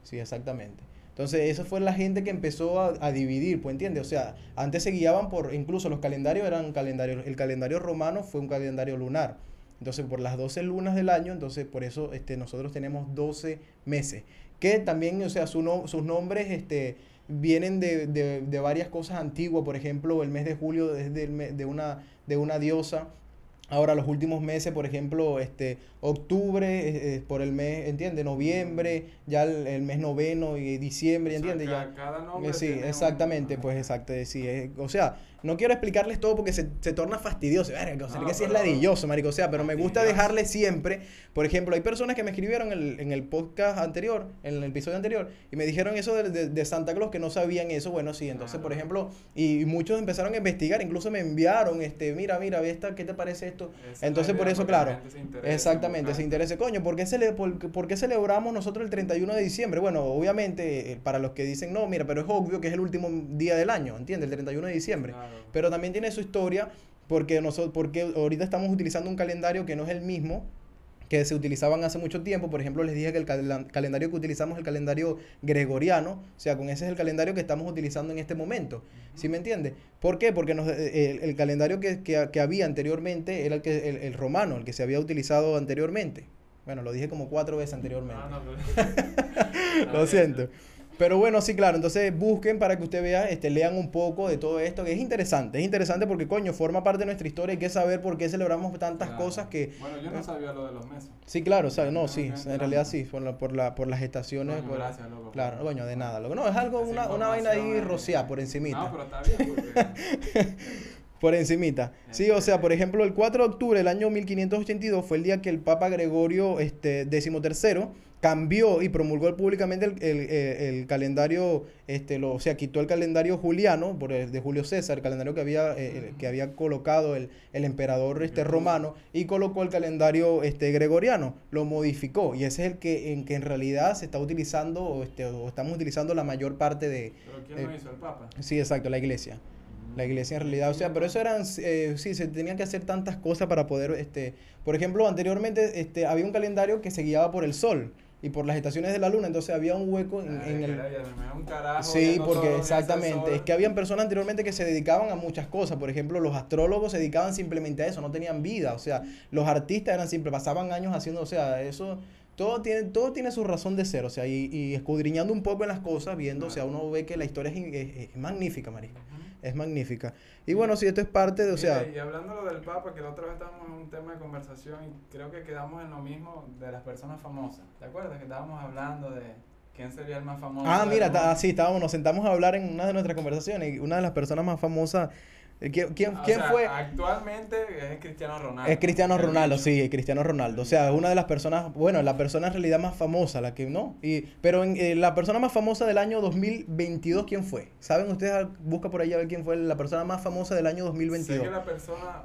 Sí, exactamente. Entonces, esa fue la gente que empezó a, a dividir, pues entiendes? O sea, antes se guiaban por, incluso los calendarios eran calendarios, el calendario romano fue un calendario lunar. Entonces, por las 12 lunas del año, entonces por eso este, nosotros tenemos 12 meses. Que también, o sea, su no- sus nombres este, vienen de, de- de varias cosas antiguas. Por ejemplo, el mes de julio es me- de, una, de una diosa. Ahora, los últimos meses, por ejemplo, este, octubre, eh, eh, por el mes, ¿entiendes? Noviembre, ya el, el mes noveno y diciembre, O sea, ¿entiendes? Ya, cada nombre eh, sí, tiene un- exactamente, pues exacto, eh, sí, eh, o sea, no quiero explicarles todo porque se, se torna fastidioso, verga, o sea, No, que sí es ladilloso, marico, o sea, pero me gusta dejarles siempre, por ejemplo, hay personas que me escribieron en el, en el podcast anterior, en el episodio anterior, y me dijeron eso de, de- de Santa Claus, que no sabían eso, bueno, sí, entonces, por Claro. ejemplo, y, muchos empezaron a investigar, incluso me enviaron, este, mira, mira, esta, ¿qué te parece esto? Esa Entonces, por eso, claro, se interesa Exactamente, se interese, coño, ¿por qué, cele- por, por qué celebramos nosotros el 31 de diciembre? Bueno, obviamente, eh, para los que dicen, no, mira, pero es obvio que es el último día del año, ¿entiendes? El 31 de diciembre. Claro. Pero también tiene su historia porque, nosotros, porque ahorita estamos utilizando un calendario que no es el mismo que se utilizaban hace mucho tiempo. Por ejemplo, les dije que el cal- calendario que utilizamos es el calendario gregoriano. O sea, con ese es el calendario que estamos utilizando en este momento. ¿Sí me entiendes? ¿Por qué? Porque nos- eh, el, el calendario que, que- que había anteriormente era el, que, el, el romano, el que se había utilizado anteriormente. Bueno, lo dije como cuatro veces anteriormente. Ah, no, pero- Lo siento. Pero bueno, sí, claro. Entonces busquen para que usted vea, este, lean un poco de todo esto, que es interesante. Es interesante porque, coño, forma parte de nuestra historia. Hay que saber por qué celebramos tantas Claro. cosas que... Bueno, yo no sabía lo de los meses. Sí, claro, ¿sabes? No, Ah, sí, en realidad sí, por, la, por, la, por las estaciones. Coño, por- gracias, loco. Claro, coño, de nada. loco. No, es algo, una, una vaina ahí eh. rociada por encimita. No, pero está bien porque... Por encimita. Sí, o sea, por ejemplo, el 4 de octubre del año 1582 fue el día que el Papa Gregorio este, XIII cambió y promulgó públicamente el, el- el- el calendario, este, lo, o sea, quitó el calendario juliano por el de Julio César, el calendario que había, eh, el que había colocado el, el emperador este, romano, y colocó el calendario este, gregoriano, lo modificó, y ese es el que en, que en realidad se está utilizando, o, este, o estamos utilizando la mayor parte de... ¿Pero quién Eh, lo hizo? ¿El Papa? Sí, exacto, la iglesia. La iglesia en realidad, o sea, pero eso eran, eh, sí, se tenían que hacer tantas cosas para poder, este, por ejemplo, anteriormente este, había un calendario que se guiaba por el sol y por las estaciones de la luna, entonces había un hueco en, en el... era un carajo Sí, porque exactamente, es que habían personas anteriormente que se dedicaban a muchas cosas, por ejemplo, los astrólogos se dedicaban simplemente a eso, no tenían vida, o sea, los artistas eran simples, pasaban años haciendo, o sea, eso, todo tiene, todo tiene su razón de ser, o sea, y, y escudriñando un poco en las cosas, viendo, o sea, uno ve que la historia es, es- es magnífica, María, es magnífica. Y bueno, si esto es parte de, o sea, Mira, y hablando lo del Papa, que la otra vez estábamos en un tema de conversación y creo que quedamos en lo mismo de las personas famosas. ¿Te acuerdas que estábamos hablando de quién sería el más famoso? ah, mira, mundo? ta- sí, estábamos, nos sentamos a hablar en una de nuestras conversaciones y una de las personas más famosas, ¿quién, quién, O quién sea, fue? Actualmente es Cristiano Ronaldo. Es Cristiano Ronaldo, sí, Cristiano Ronaldo. O sea, es una de las personas, bueno, la persona en realidad más famosa, la que no. Y, pero en, eh, la persona más famosa del año 2022, ¿quién fue? ¿Saben ustedes? Busca por ahí a ver quién fue la persona más famosa del año Sé 2022. que la persona,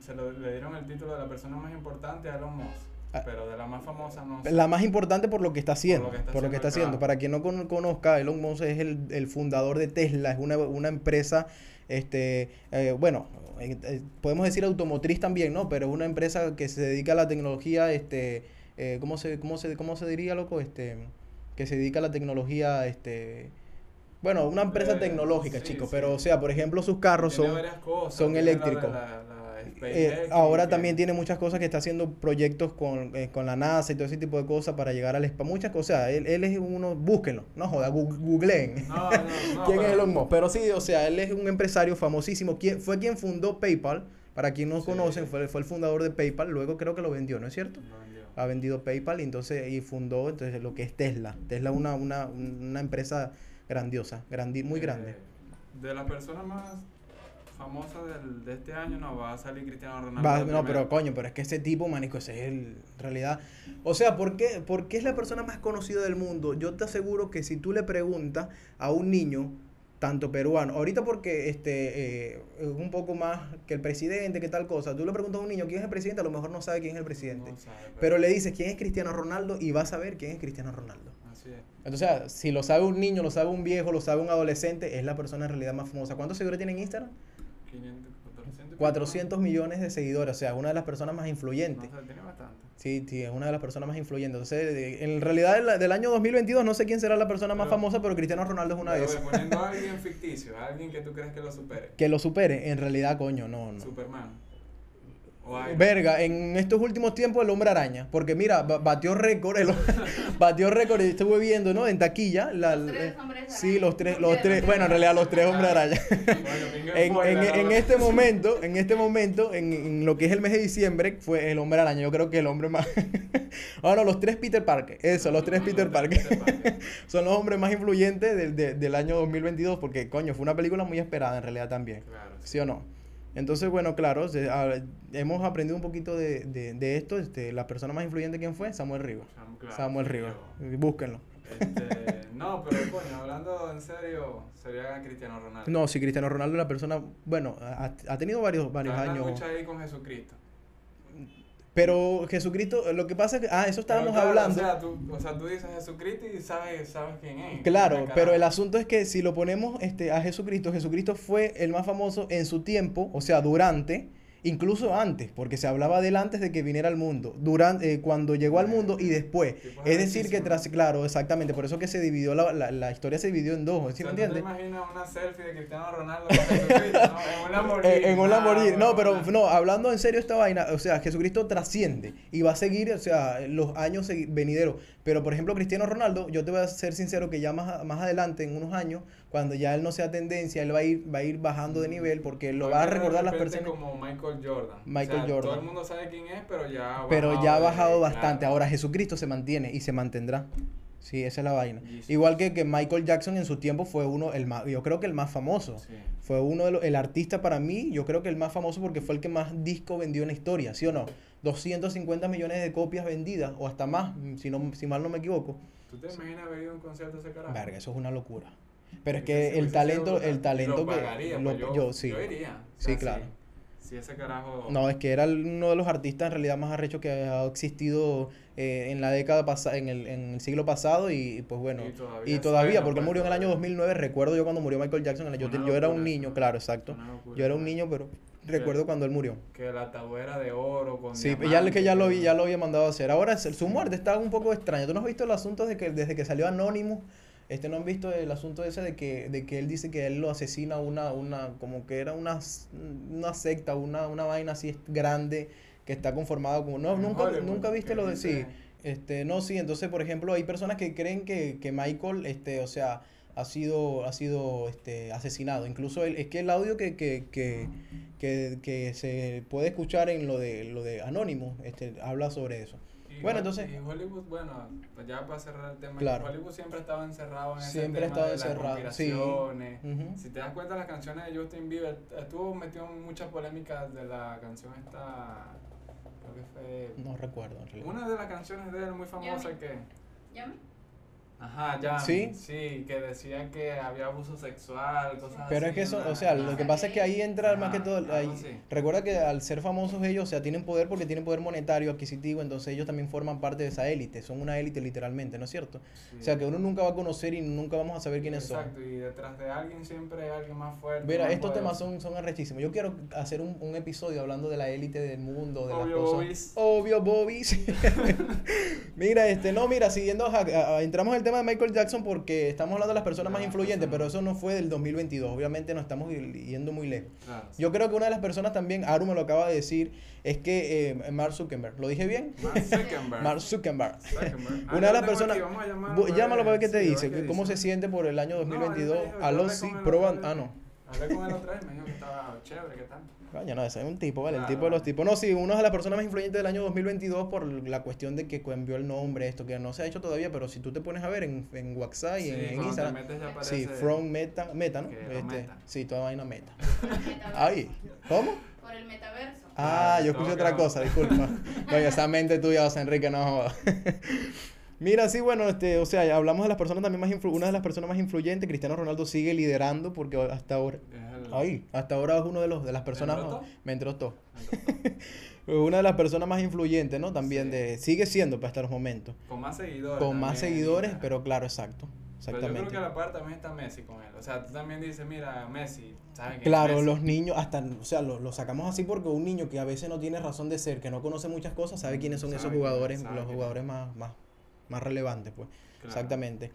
se lo, le dieron el título de la persona más importante a Elon Musk. Ah. Pero de la más famosa no sé. La más importante por lo que está haciendo. Por lo que está, haciendo. claro. Para quien no con- conozca, Elon Musk es el, el fundador de Tesla, es una, una empresa, este, eh, bueno, eh, eh, podemos decir automotriz también, ¿no? Pero es una empresa que se dedica a la tecnología, este, eh, ¿cómo se, cómo se, cómo se diría, loco? Este, que se dedica a la tecnología, este, bueno, una empresa tecnológica, sí, chicos, sí. pero o sea, por ejemplo, sus carros Tiene son... cosas, son la eléctricos. la- la Eh, ahora también tiene muchas cosas que está haciendo proyectos con, eh, con la NASA y todo ese tipo de cosas para llegar al espacio. Muchas cosas. O sea, él, él es uno, búsquenlo, no joda, googleen. No, no, no, ¿Quién es Elon Musk? Pero sí, o sea, él es un empresario famosísimo. ¿Quién, fue quien fundó PayPal. Para quien no Sí. conocen, fue, fue el fundador de PayPal. Luego creo que lo vendió, ¿no es cierto? Ha vendido PayPal y entonces y fundó entonces lo que es Tesla. Tesla es una, una, una empresa grandiosa, grandi- muy Eh, grande. De las personas más famosas del, de este año, no, va a salir Cristiano Ronaldo. Va- no, pero coño, pero es que ese tipo, manico, ese es el, en realidad. O sea, ¿por qué, por qué es la persona más conocida del mundo? Yo te aseguro que si tú le preguntas a un niño, tanto peruano, ahorita porque este eh, es un poco más que el presidente, que tal cosa, tú le preguntas a un niño quién es el presidente, a lo mejor no sabe quién es el presidente. No sabe, Pero le dices quién es Cristiano Ronaldo y va a saber quién es Cristiano Ronaldo. Así es. Entonces, si lo sabe un niño, lo sabe un viejo, lo sabe un adolescente, es la persona en realidad más famosa. ¿Cuántos seguidores tiene en Instagram? 500, 400. y pico, 400 millones de seguidores, o sea, una de las personas más influyentes. No sé, tiene bastante. Sí, sí, es una de las personas más influyentes. Entonces, en realidad del, del año 2022 no sé quién será la persona más Pero- famosa, pero Cristiano Ronaldo es una de esas. Poniendo a alguien ficticio, a alguien que tú crees que lo supere. Que lo supere, en realidad, coño, no, no. Superman. Verga, en estos últimos tiempos el hombre araña, porque mira, ba- batió récord, el- batió récord, y estuve viendo, ¿no? En taquilla, la, Los tres eh, hombres sí, araña. los tres, los tres, bueno, en realidad los tres hombres araña. Bueno, En, en- en ¿no? este momento, en este momento, en, en lo que es el mes de diciembre, fue el hombre araña. Yo creo que el hombre más. Ah, no, los tres Peter Parker. Eso, los tres Peter Parker. Son los hombres más influyentes del, de- del año 2022, porque, coño, fue una película muy esperada en realidad también. Claro, sí. ¿Sí o no? Entonces, bueno, claro, se- a- hemos aprendido un poquito de, de- de esto. Este, la persona más influyente, ¿quién fue? Samuel Rivas. Sam- claro, Samuel sí, Rivas. yo. Búsquenlo. Este, no, pero coño, hablando en serio, sería Cristiano Ronaldo. No, si Cristiano Ronaldo es la persona, bueno, ha, ha tenido varios, varios años. ahí con Jesucristo. Pero Jesucristo, lo que pasa es que, ah, eso estábamos claro, hablando. O sea, tú, o sea, tú dices Jesucristo y sabes, sabes quién es. Claro, pero el asunto es que si lo ponemos este, a Jesucristo, Jesucristo fue el más famoso en su tiempo, o sea, durante, incluso antes, porque se hablaba de él antes de que viniera al mundo, durante, eh, cuando llegó al mundo y después. Tipo Es decir, que tras, claro, exactamente, por eso que se dividió, la, la, la historia se dividió en dos, ¿sí O me sea, ¿tú entiendes? te imaginas una selfie de Cristiano Ronaldo? ¿no? En un Lamborghini. Eh, en un Lamborghini. No, pero no, hablando en serio esta vaina, o sea, Jesucristo trasciende y va a seguir, o sea, los años venideros. Pero, por ejemplo, Cristiano Ronaldo, yo te voy a ser sincero que ya más, más adelante, en unos años, cuando ya él no sea tendencia, él va a ir, va a ir bajando de nivel porque lo va a de recordar las personas. como Michael Jordan. Michael O sea, Jordan. Todo el mundo sabe quién es, pero ya ha Pero bajado ya ha de- bajado bastante. claro. Ahora Jesucristo se mantiene y se mantendrá. Sí, esa es la vaina. Jesus. Igual que, que Michael Jackson en su tiempo fue uno, el más, yo creo que el más famoso. Sí. Fue uno de los, el artista para mí, yo creo que el más famoso porque fue el que más disco vendió en la historia, ¿sí o no? 250 millones de copias vendidas, o hasta más, si, no, si mal no me equivoco. ¿Tú te imaginas haber ido a un concierto de ese carajo? Verga, eso es una locura. Pero es que el talento, el talento Lo que... lo- pues, yo, yo, sí. Yo iría. O Sí, claro. Si, si ese carajo... No, es que era uno de los artistas en realidad más arrechos que ha existido eh, en la década pasada, en el, en el siglo pasado y pues bueno, Y todavía y todavía, suena, porque él pues, murió en el año todavía. 2009, recuerdo yo cuando murió Michael Jackson, yo, Una yo era un locura niño, claro, exacto. Locura, Yo era un niño, pero recuerdo cuando él murió. Que la tabú era de oro con Sí, ya diamantes, que ya lo vi, ya lo había mandado a hacer. Ahora su muerte está un poco extraña. ¿Tú no has visto el asunto de que desde que salió Anonymous, este no han visto el asunto ese de que, de que él dice que él lo asesina una, una, como que era una, una secta, una, una vaina así grande que está conformada como, no, nunca, Hollywood, nunca viste lo de sí. Este, no, sí, entonces, por ejemplo, hay personas que creen que, que Michael, este, o sea, ha sido, ha sido este, asesinado. Incluso el, es que el audio que, que, que, que, que se puede escuchar en lo de, lo de Anonymous, este, habla sobre eso. Y Bueno, entonces- Y Hollywood, bueno, pues ya para cerrar el tema, Claro. Hollywood siempre estaba encerrado en ese Siempre ha tema estado de las encerrado, sí. Si te das cuenta, las canciones de Justin Bieber estuvo metido en muchas polémicas de la canción esta. Creo que fue. No recuerdo, en realidad. Una de las canciones de él muy famosa que. ¿Yami? Ajá, ya. ¿Sí? Sí, que decía que había abuso sexual, cosas Pero así. es que eso, ¿no? o sea, lo que pasa es que ahí entra más que todo, ahí- recuerda que al ser famosos ellos, o sea, tienen poder porque tienen poder monetario, adquisitivo, entonces ellos también forman parte de esa élite, son una élite literalmente, ¿no es cierto? Sí. O sea, que uno nunca va a conocer y nunca vamos a saber quiénes son. Exacto, y detrás de alguien siempre hay alguien más fuerte. Mira, más estos temas son, son arrechísimos. Yo quiero hacer un, un episodio hablando de la élite del mundo, de las Obvio, cosas. bobis. Obvio, bobis. mira, este, no, mira, siguiendo, a- a- entramos en el tema de Michael Jackson porque estamos hablando de las personas más Las influyentes, pero eso no fue del 2022. Obviamente nos estamos yendo muy lejos. Claro, sí. Yo creo que una de las personas también, Aru me lo acaba de decir, es que eh, Mark Zuckerberg. ¿Lo dije bien? Mark Zuckerberg. Mark Zuckerberg. Zuckerberg. Ah, Una de yo las personas. Llámalo para ver qué sí, te ver dice, cómo se siente por el año No, él me 2022. dijo, yo Aló, hablé sí, con él proban. Ah, no. Hablé con él otra vez me dijo que estaba chévere, ¿qué tal? Coño, no, ese es un tipo, ¿vale? El tipo de los tipos. No, sí, uno de las personas más influyentes del año 2022 por la cuestión de que cambió el nombre, esto que no se ha hecho todavía, pero si tú te pones a ver en, en WhatsApp y Sí, en, en Instagram. metes ya Sí, from meta, meta, ¿no? Este, meta. Sí, toda vaina meta. Ay, ¿cómo? Por el metaverso. Ah, yo escuché otra cosa, disculpa. Coño, esa mente tuya, José Enrique, no. Mira, sí, bueno, este, o sea, ya hablamos de las personas también más influ una de las personas más influyentes, Cristiano Ronaldo sigue liderando porque hasta ahora, Es ay, hasta ahora es uno de los de las personas me Una de las personas más influyentes, ¿no? También Sí. de sigue siendo pues, hasta los momentos, Con más seguidores. con más también, seguidores, mira. pero claro, exacto. Pero yo creo Exactamente. que a la par también está Messi con él. O sea, tú también dices, mira, Messi, ¿sabes es Claro, Messi? los niños, hasta, o sea, lo, lo sacamos así porque un niño que a veces no tiene razón de ser, que no conoce muchas cosas, sabe quiénes son Sabe esos jugadores, los jugadores más, más, más relevantes, pues. Claro. Exactamente.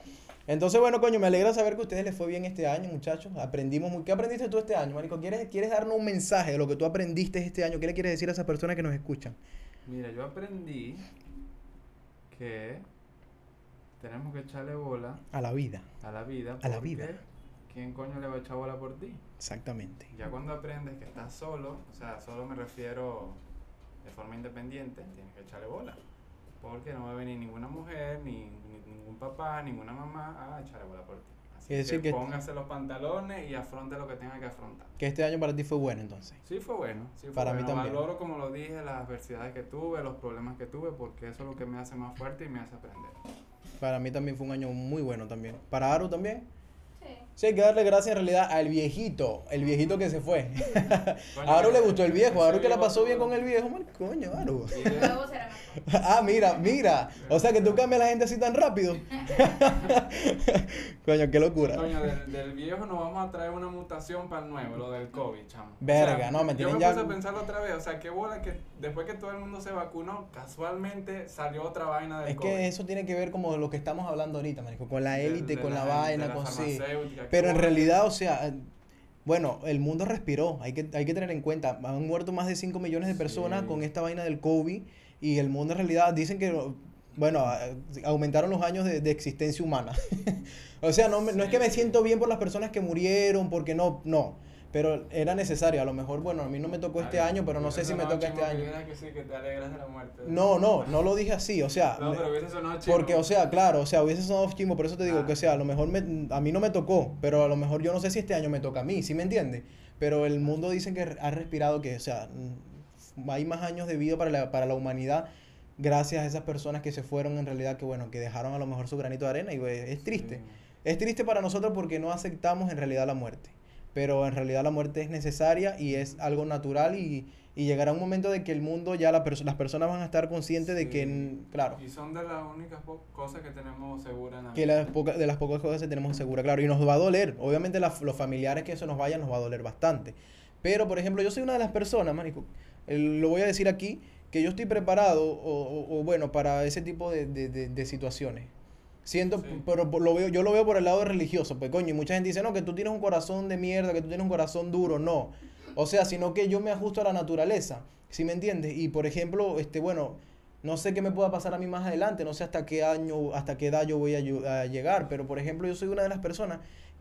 Entonces, bueno, coño, me alegra saber que a ustedes les fue bien este año, muchachos. Aprendimos muy... ¿Qué aprendiste tú este año, Marico? ¿Quieres, ¿Quieres darnos un mensaje de lo que tú aprendiste este año? ¿Qué le quieres decir a esas personas que nos escuchan? Mira, yo aprendí que tenemos que echarle bola A la vida. a la vida. A la vida. ¿Quién coño le va a echar bola por ti? Exactamente. Ya cuando aprendes que estás solo, o sea, solo me refiero de forma independiente, tienes que echarle bola. Porque no va a venir ninguna mujer, ni, ni ningún papá, ninguna mamá a echarle bola por ti. Así decir que, que- póngase los pantalones y afronte lo que tenga que afrontar. Que este año para ti fue bueno, entonces. Sí fue bueno, sí fue Para mí también. Valoro, como lo dije, las adversidades que tuve, los problemas que tuve, porque eso es lo que me hace más fuerte y me hace aprender. Para mí también fue un año muy bueno también. ¿Para Aru también? Sí. Sí, hay que darle gracias en realidad al viejito, el viejito que se fue. Coño, a Aru le gustó el viejo, a Aru que la pasó bien con el viejo, mal coño, Aru. Ah, mira, mira. O sea que tú cambias a la gente así tan rápido. Coño, qué locura. Coño, del, del viejo nos vamos a traer una mutación para el nuevo, lo del COVID, chamo. Verga, no, me Yo tienen me ya- puse a pensarlo otra vez, o sea, qué bola que después que todo el mundo se vacunó, casualmente salió otra vaina del Es COVID. que eso tiene que ver como lo que estamos hablando ahorita, marico, con la élite, de con la, de vaina, la con sí. Pero en realidad, o sea, eh, bueno, el mundo respiró, hay que, hay que tener en cuenta, han muerto más de 5 millones de personas Sí. con esta vaina del COVID y el mundo en realidad dicen que, bueno, eh, aumentaron los años de, de existencia humana. o sea, no, no es que me siento bien por las personas que murieron, porque no, no, pero era necesario, a lo mejor, bueno, a mí no me tocó este año, pero no sé si me toca este año. que sí, que te alegras de la muerte. No, no, no lo dije así, o sea, No, pero hubiese sonado porque, o sea, claro, o sea, hubiese sonado chimo, por eso te digo Ah. que, o sea, a lo mejor me- a mí no me tocó, pero a lo mejor yo no sé si este año me toca a mí, ¿sí me entiendes? Pero el mundo dicen que ha respirado, que, o sea, mm, hay más años de vida para la, para la humanidad gracias a esas personas que se fueron en realidad, que bueno, que dejaron a lo mejor su granito de arena y es triste. Sí. Es triste para nosotros porque no aceptamos en realidad la muerte. Pero en realidad la muerte es necesaria y es algo natural y, y llegará un momento de que el mundo ya la perso- las personas van a estar conscientes de que, claro, Y son de las únicas cosas que tenemos seguras en la que las pocas, de las pocas cosas que tenemos segura, claro, y nos va a doler. Obviamente las- los familiares que eso nos vayan nos va a doler bastante. Pero, por ejemplo, yo soy una de las personas, marico, el- lo voy a decir aquí, que yo estoy preparado, o, o- o bueno, para ese tipo de, de- de- de situaciones. Siento, Sí. pero lo veo, yo lo veo por el lado religioso, pues coño, y mucha gente dice, no, que tú tienes un corazón de mierda, que tú tienes un corazón duro, no. O sea, sino que yo me ajusto a la naturaleza, ¿sí me entiendes? Y por ejemplo, este, bueno, no sé qué me pueda pasar a mí más adelante, no sé hasta qué año, hasta qué edad yo voy a llegar, pero por ejemplo, yo soy una de las personas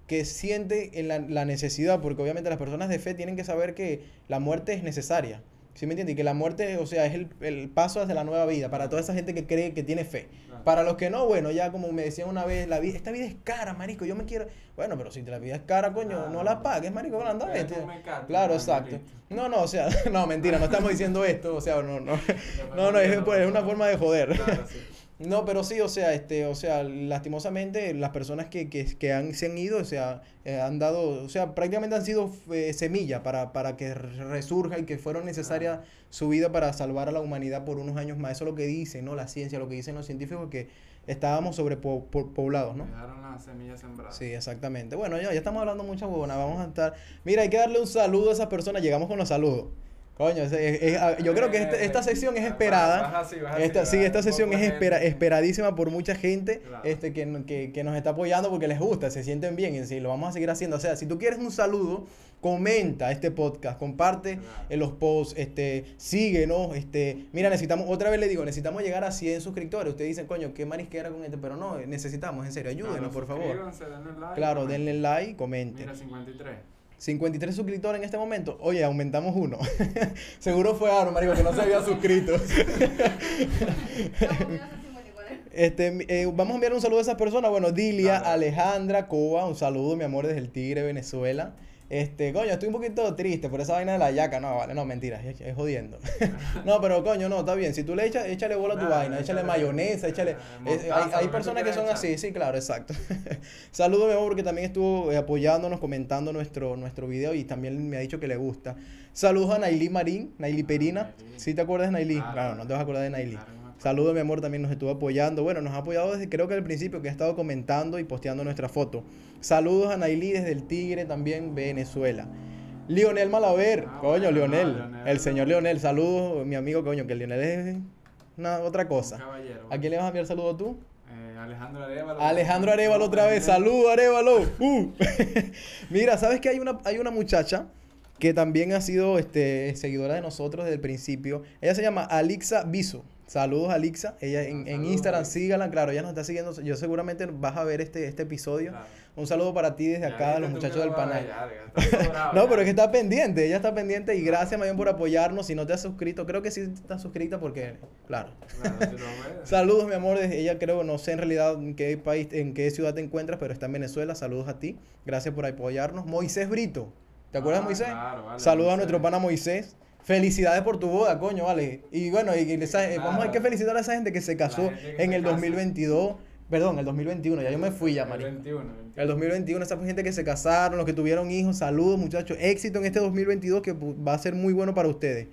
que siente en la, la necesidad, porque obviamente las personas de fe tienen que saber que la muerte es necesaria, ¿sí me entiendes? Y que la muerte, o sea, es el, el paso hacia la nueva vida, para toda esa gente que cree que tiene fe. Para los que no, bueno, ya como me decían una vez, la vida, esta vida es cara, marico, yo me quiero... Bueno, pero si la vida es cara, coño, Ah, no la pagues, marico, anda, Claro, exacto. No, no, o sea, no, mentira, no estamos diciendo esto, o sea, no, no. No, no, es, pues, es una forma de joder. Claro, sí. No, pero sí, o sea, este, o sea, lastimosamente las personas que, que, que han, se han ido, o sea, eh, han dado, o sea, prácticamente han sido eh, semilla para, para que resurja y que fueron necesarias su vida para salvar a la humanidad por unos años más. Eso es lo que dicen, ¿no? La ciencia, lo que dicen los científicos, que estábamos sobrepoblados, ¿no? Dejaron las semillas sembradas. Sí, exactamente. Bueno, ya, ya estamos hablando mucha huevona, vamos a estar... Mira, hay que darle un saludo a esas personas, llegamos con los saludos. Coño, yo creo que este, esta, sección es esperada. esta, sí, esta sección es espera, esperadísima por mucha gente este, que, que, que, nos está apoyando porque les gusta, se sienten bien y sí, lo vamos a seguir haciendo. O sea, si tú quieres un saludo, comenta este podcast, comparte en los posts, este, síguenos, este, mira, necesitamos, otra vez le digo, necesitamos llegar a 100 suscriptores. Ustedes dicen, coño, qué marisquera con este, pero no, necesitamos, en serio, ayúdenos, por favor. Denle like, claro, denle like, comenten. Mira, 53. 53 suscriptores en este momento. Oye, aumentamos uno. Seguro fue Aaron, marico, que no se había suscrito. este, eh, vamos a enviar un saludo a esas personas. Bueno, Dilia, Alejandra, Coba, un saludo, mi amor, desde el Tigre, Venezuela. Este, coño, estoy un poquito triste por esa vaina de la yaca. No, vale, no, mentira, es, jodiendo. no, pero coño, no, está bien. Si tú le echas, échale bola a tu vaina, échale, mayonesa, échale. hay, personas que son así, sí, claro, exacto. Saludos, mi amor, porque también estuvo eh, apoyándonos, comentando nuestro, nuestro video y también me ha dicho que le gusta. Saludos a Nailí Marín, Nailí Perina. ¿Sí te acuerdas de Nailí? Claro, no te vas a acordar de Nailí. Saludos, mi amor, también nos estuvo apoyando. Bueno, nos ha apoyado desde creo que al principio, que ha estado comentando y posteando nuestra foto. Saludos a Nailí desde el Tigre, también Venezuela. Lionel Malaver, ah, coño, Lionel, el señor Lionel. Saludos, mi amigo, coño, que Lionel es una otra cosa. ¿A quién le vas a enviar saludo tú? Eh, Alejandro Arevalo. Alejandro Arevalo otra vez. Saludos, Arevalo. Uh. Mira, ¿sabes que hay una, hay una muchacha que también ha sido este, seguidora de nosotros desde el principio? Ella se llama Alixa Viso. Saludos a Alixa. Ella en, en Instagram, sígala. Claro, ella nos está siguiendo. Yo seguramente vas a ver este, este episodio. Un saludo para ti desde acá, los muchachos del panel. no, pero es que está pendiente. Ella está pendiente y gracias, bien por apoyarnos. Si no te has suscrito, creo que sí estás suscrita porque, claro. Saludos, mi amor. Ella creo, no sé en realidad en qué país, en qué ciudad te encuentras, pero está en Venezuela. Saludos a ti. Gracias por apoyarnos. Moisés Brito. ¿Te acuerdas, ah, Moisés? Saludos a nuestro pana Moisés. Felicidades por tu boda, coño, vale. Y bueno, y, vamos a que felicitar a esa gente que se casó en el 2022. Perdón, el 2021, ya yo me fui ya, María. El 2021, el 2021, esa gente que se casaron, los que tuvieron hijos, saludos muchachos, éxito en este 2022 que va a ser muy bueno para ustedes.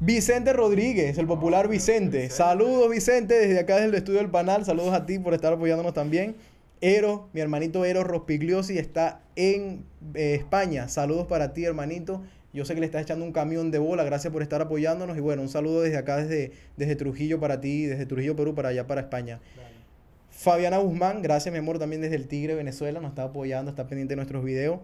Vicente Rodríguez, el popular Vicente. Saludos Vicente, desde acá desde el estudio del Panal, saludos a ti por estar apoyándonos también. Ero, mi hermanito Ero Rospigliosi está en eh, España. Saludos para ti, hermanito. Yo sé que le estás echando un camión de bola. Gracias por estar apoyándonos. Y bueno, un saludo desde acá, desde, desde Trujillo para ti, desde Trujillo, Perú, para allá, para España. Fabiana Guzmán, gracias mi amor, también desde el Tigre, Venezuela, nos está apoyando, está pendiente de nuestros videos.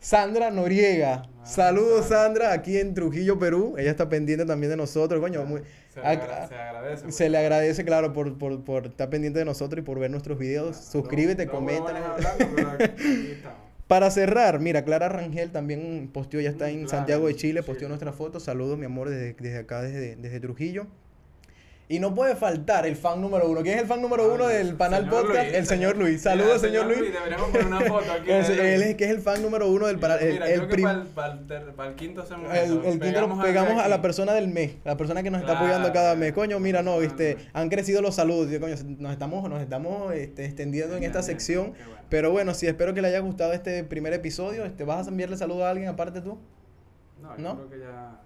Sandra Noriega, ah, saludos Sandra, aquí en Trujillo, Perú. Ella está pendiente también de nosotros, coño. se, le agradece. Se le agradece, claro, por, por, por, estar pendiente de nosotros y por ver nuestros videos. Suscríbete, comenta. Para cerrar, mira, Clara Rangel también posteó, ya está en Santiago de Chile, posteó nuestra foto. Saludos, mi amor, desde, desde acá, desde, desde Trujillo. Y no puede faltar el fan número uno. ¿Quién es el fan número ah, uno del Panal Podcast? el señor Luis. Saludos, señor, Luis. Deberíamos poner una foto aquí. él es que es el fan número uno del Panal. El, el, para, el, quinto hacemos El, el quinto pegamos, pegamos a la persona del mes. La persona que nos está apoyando cada mes. Coño, mira, no, viste. Han crecido los saludos. Coño, nos estamos, nos estamos este, extendiendo en esta sección. Pero bueno, sí, espero que le haya gustado este primer episodio. Este, ¿Vas a enviarle saludos a alguien aparte tú? No, yo creo que ya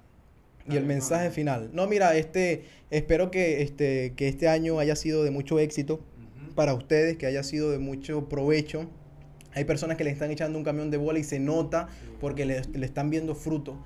y el mensaje final. No, mira, este, espero que este, que este año haya sido de mucho éxito para ustedes, que haya sido de mucho provecho. Hay personas que le están echando un camión de bola y se nota porque le, están viendo fruto.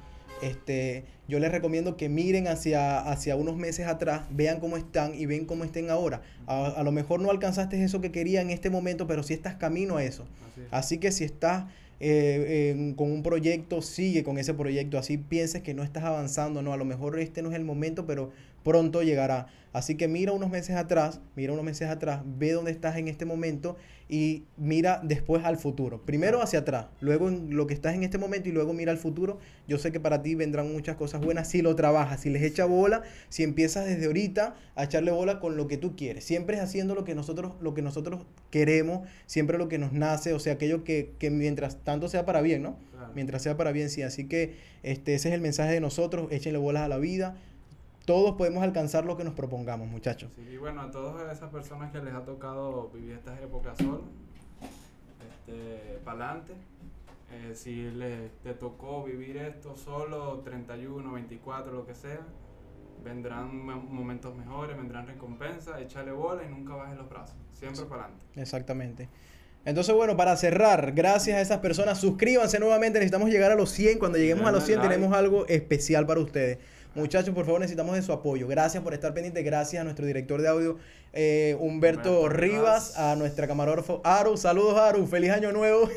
Este, yo les recomiendo que miren hacia, hacia unos meses atrás, vean cómo están y ven cómo estén ahora. A, lo mejor no alcanzaste eso que quería en este momento, pero sí estás camino a eso. Así que si estás eh, con un proyecto, sigue con ese proyecto. Así pienses que no estás avanzando, no, a lo mejor este no es el momento, pero pronto llegará. Así que mira unos meses atrás, mira unos meses atrás, ve dónde estás en este momento y mira después al futuro. Primero hacia atrás, luego en lo que estás en este momento y luego mira al futuro. Yo sé que para ti vendrán muchas cosas buenas si lo trabajas, si les echa bola, si empiezas desde ahorita a echarle bola con lo que tú quieres. Siempre es haciendo lo que nosotros, lo que nosotros queremos, siempre lo que nos nace, o sea, aquello que, que mientras tanto sea para bien, ¿no? Mientras sea para bien, sí. Así que este, ese es el mensaje de nosotros, échenle bolas a la vida todos podemos alcanzar lo que nos propongamos, muchachos. Sí, y bueno, a todas esas personas que les ha tocado vivir estas épocas solos, este, para adelante. Eh, si le, te tocó vivir esto solo, 31, 24, lo que sea, vendrán mo- momentos mejores, vendrán recompensas, échale bola y nunca bajes los brazos, siempre para adelante. Exactamente. Entonces, bueno, para cerrar, gracias a esas personas, suscríbanse nuevamente, necesitamos llegar a los 100, cuando lleguemos a los 100 Denle like. tenemos algo especial para ustedes. Muchachos, por favor, necesitamos de su apoyo. Gracias por estar pendientes, gracias a nuestro director de audio, eh, Humberto, Humberto Rivas, a nuestra camarógrafo Aru. Saludos, Aru, feliz año nuevo.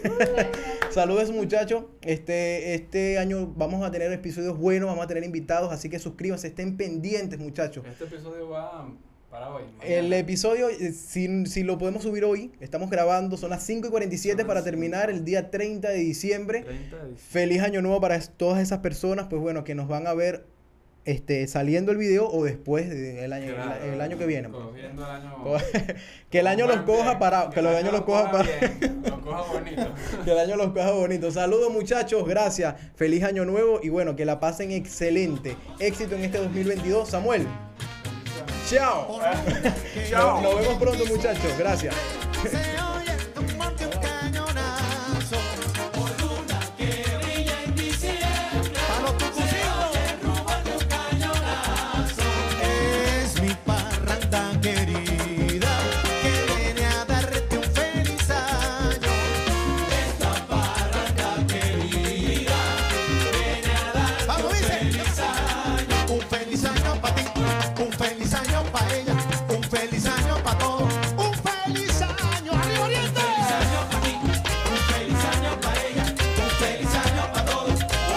Saludos, muchachos. Este, este año vamos a tener episodios buenos, vamos a tener invitados, así que suscríbanse, estén pendientes, muchachos. Este episodio va para hoy. El episodio, eh, si, si lo podemos subir hoy, estamos grabando, son las 5 y 47 Son para terminar el día 30 de diciembre. 30 de diciembre. Feliz año nuevo para todas esas personas, pues bueno, que nos van a ver este, saliendo el video o después del año, el- Claro, el, año que viene. pues. cogiendo el año. que el año los coja para, que el año los coja para, bien, Los coja bonito. que el año los coja bonito. Saludos muchachos, gracias, feliz año nuevo y bueno, que la pasen excelente. Éxito en este 2022. Samuel, chao. Chao. Nos, nos vemos pronto muchachos, gracias.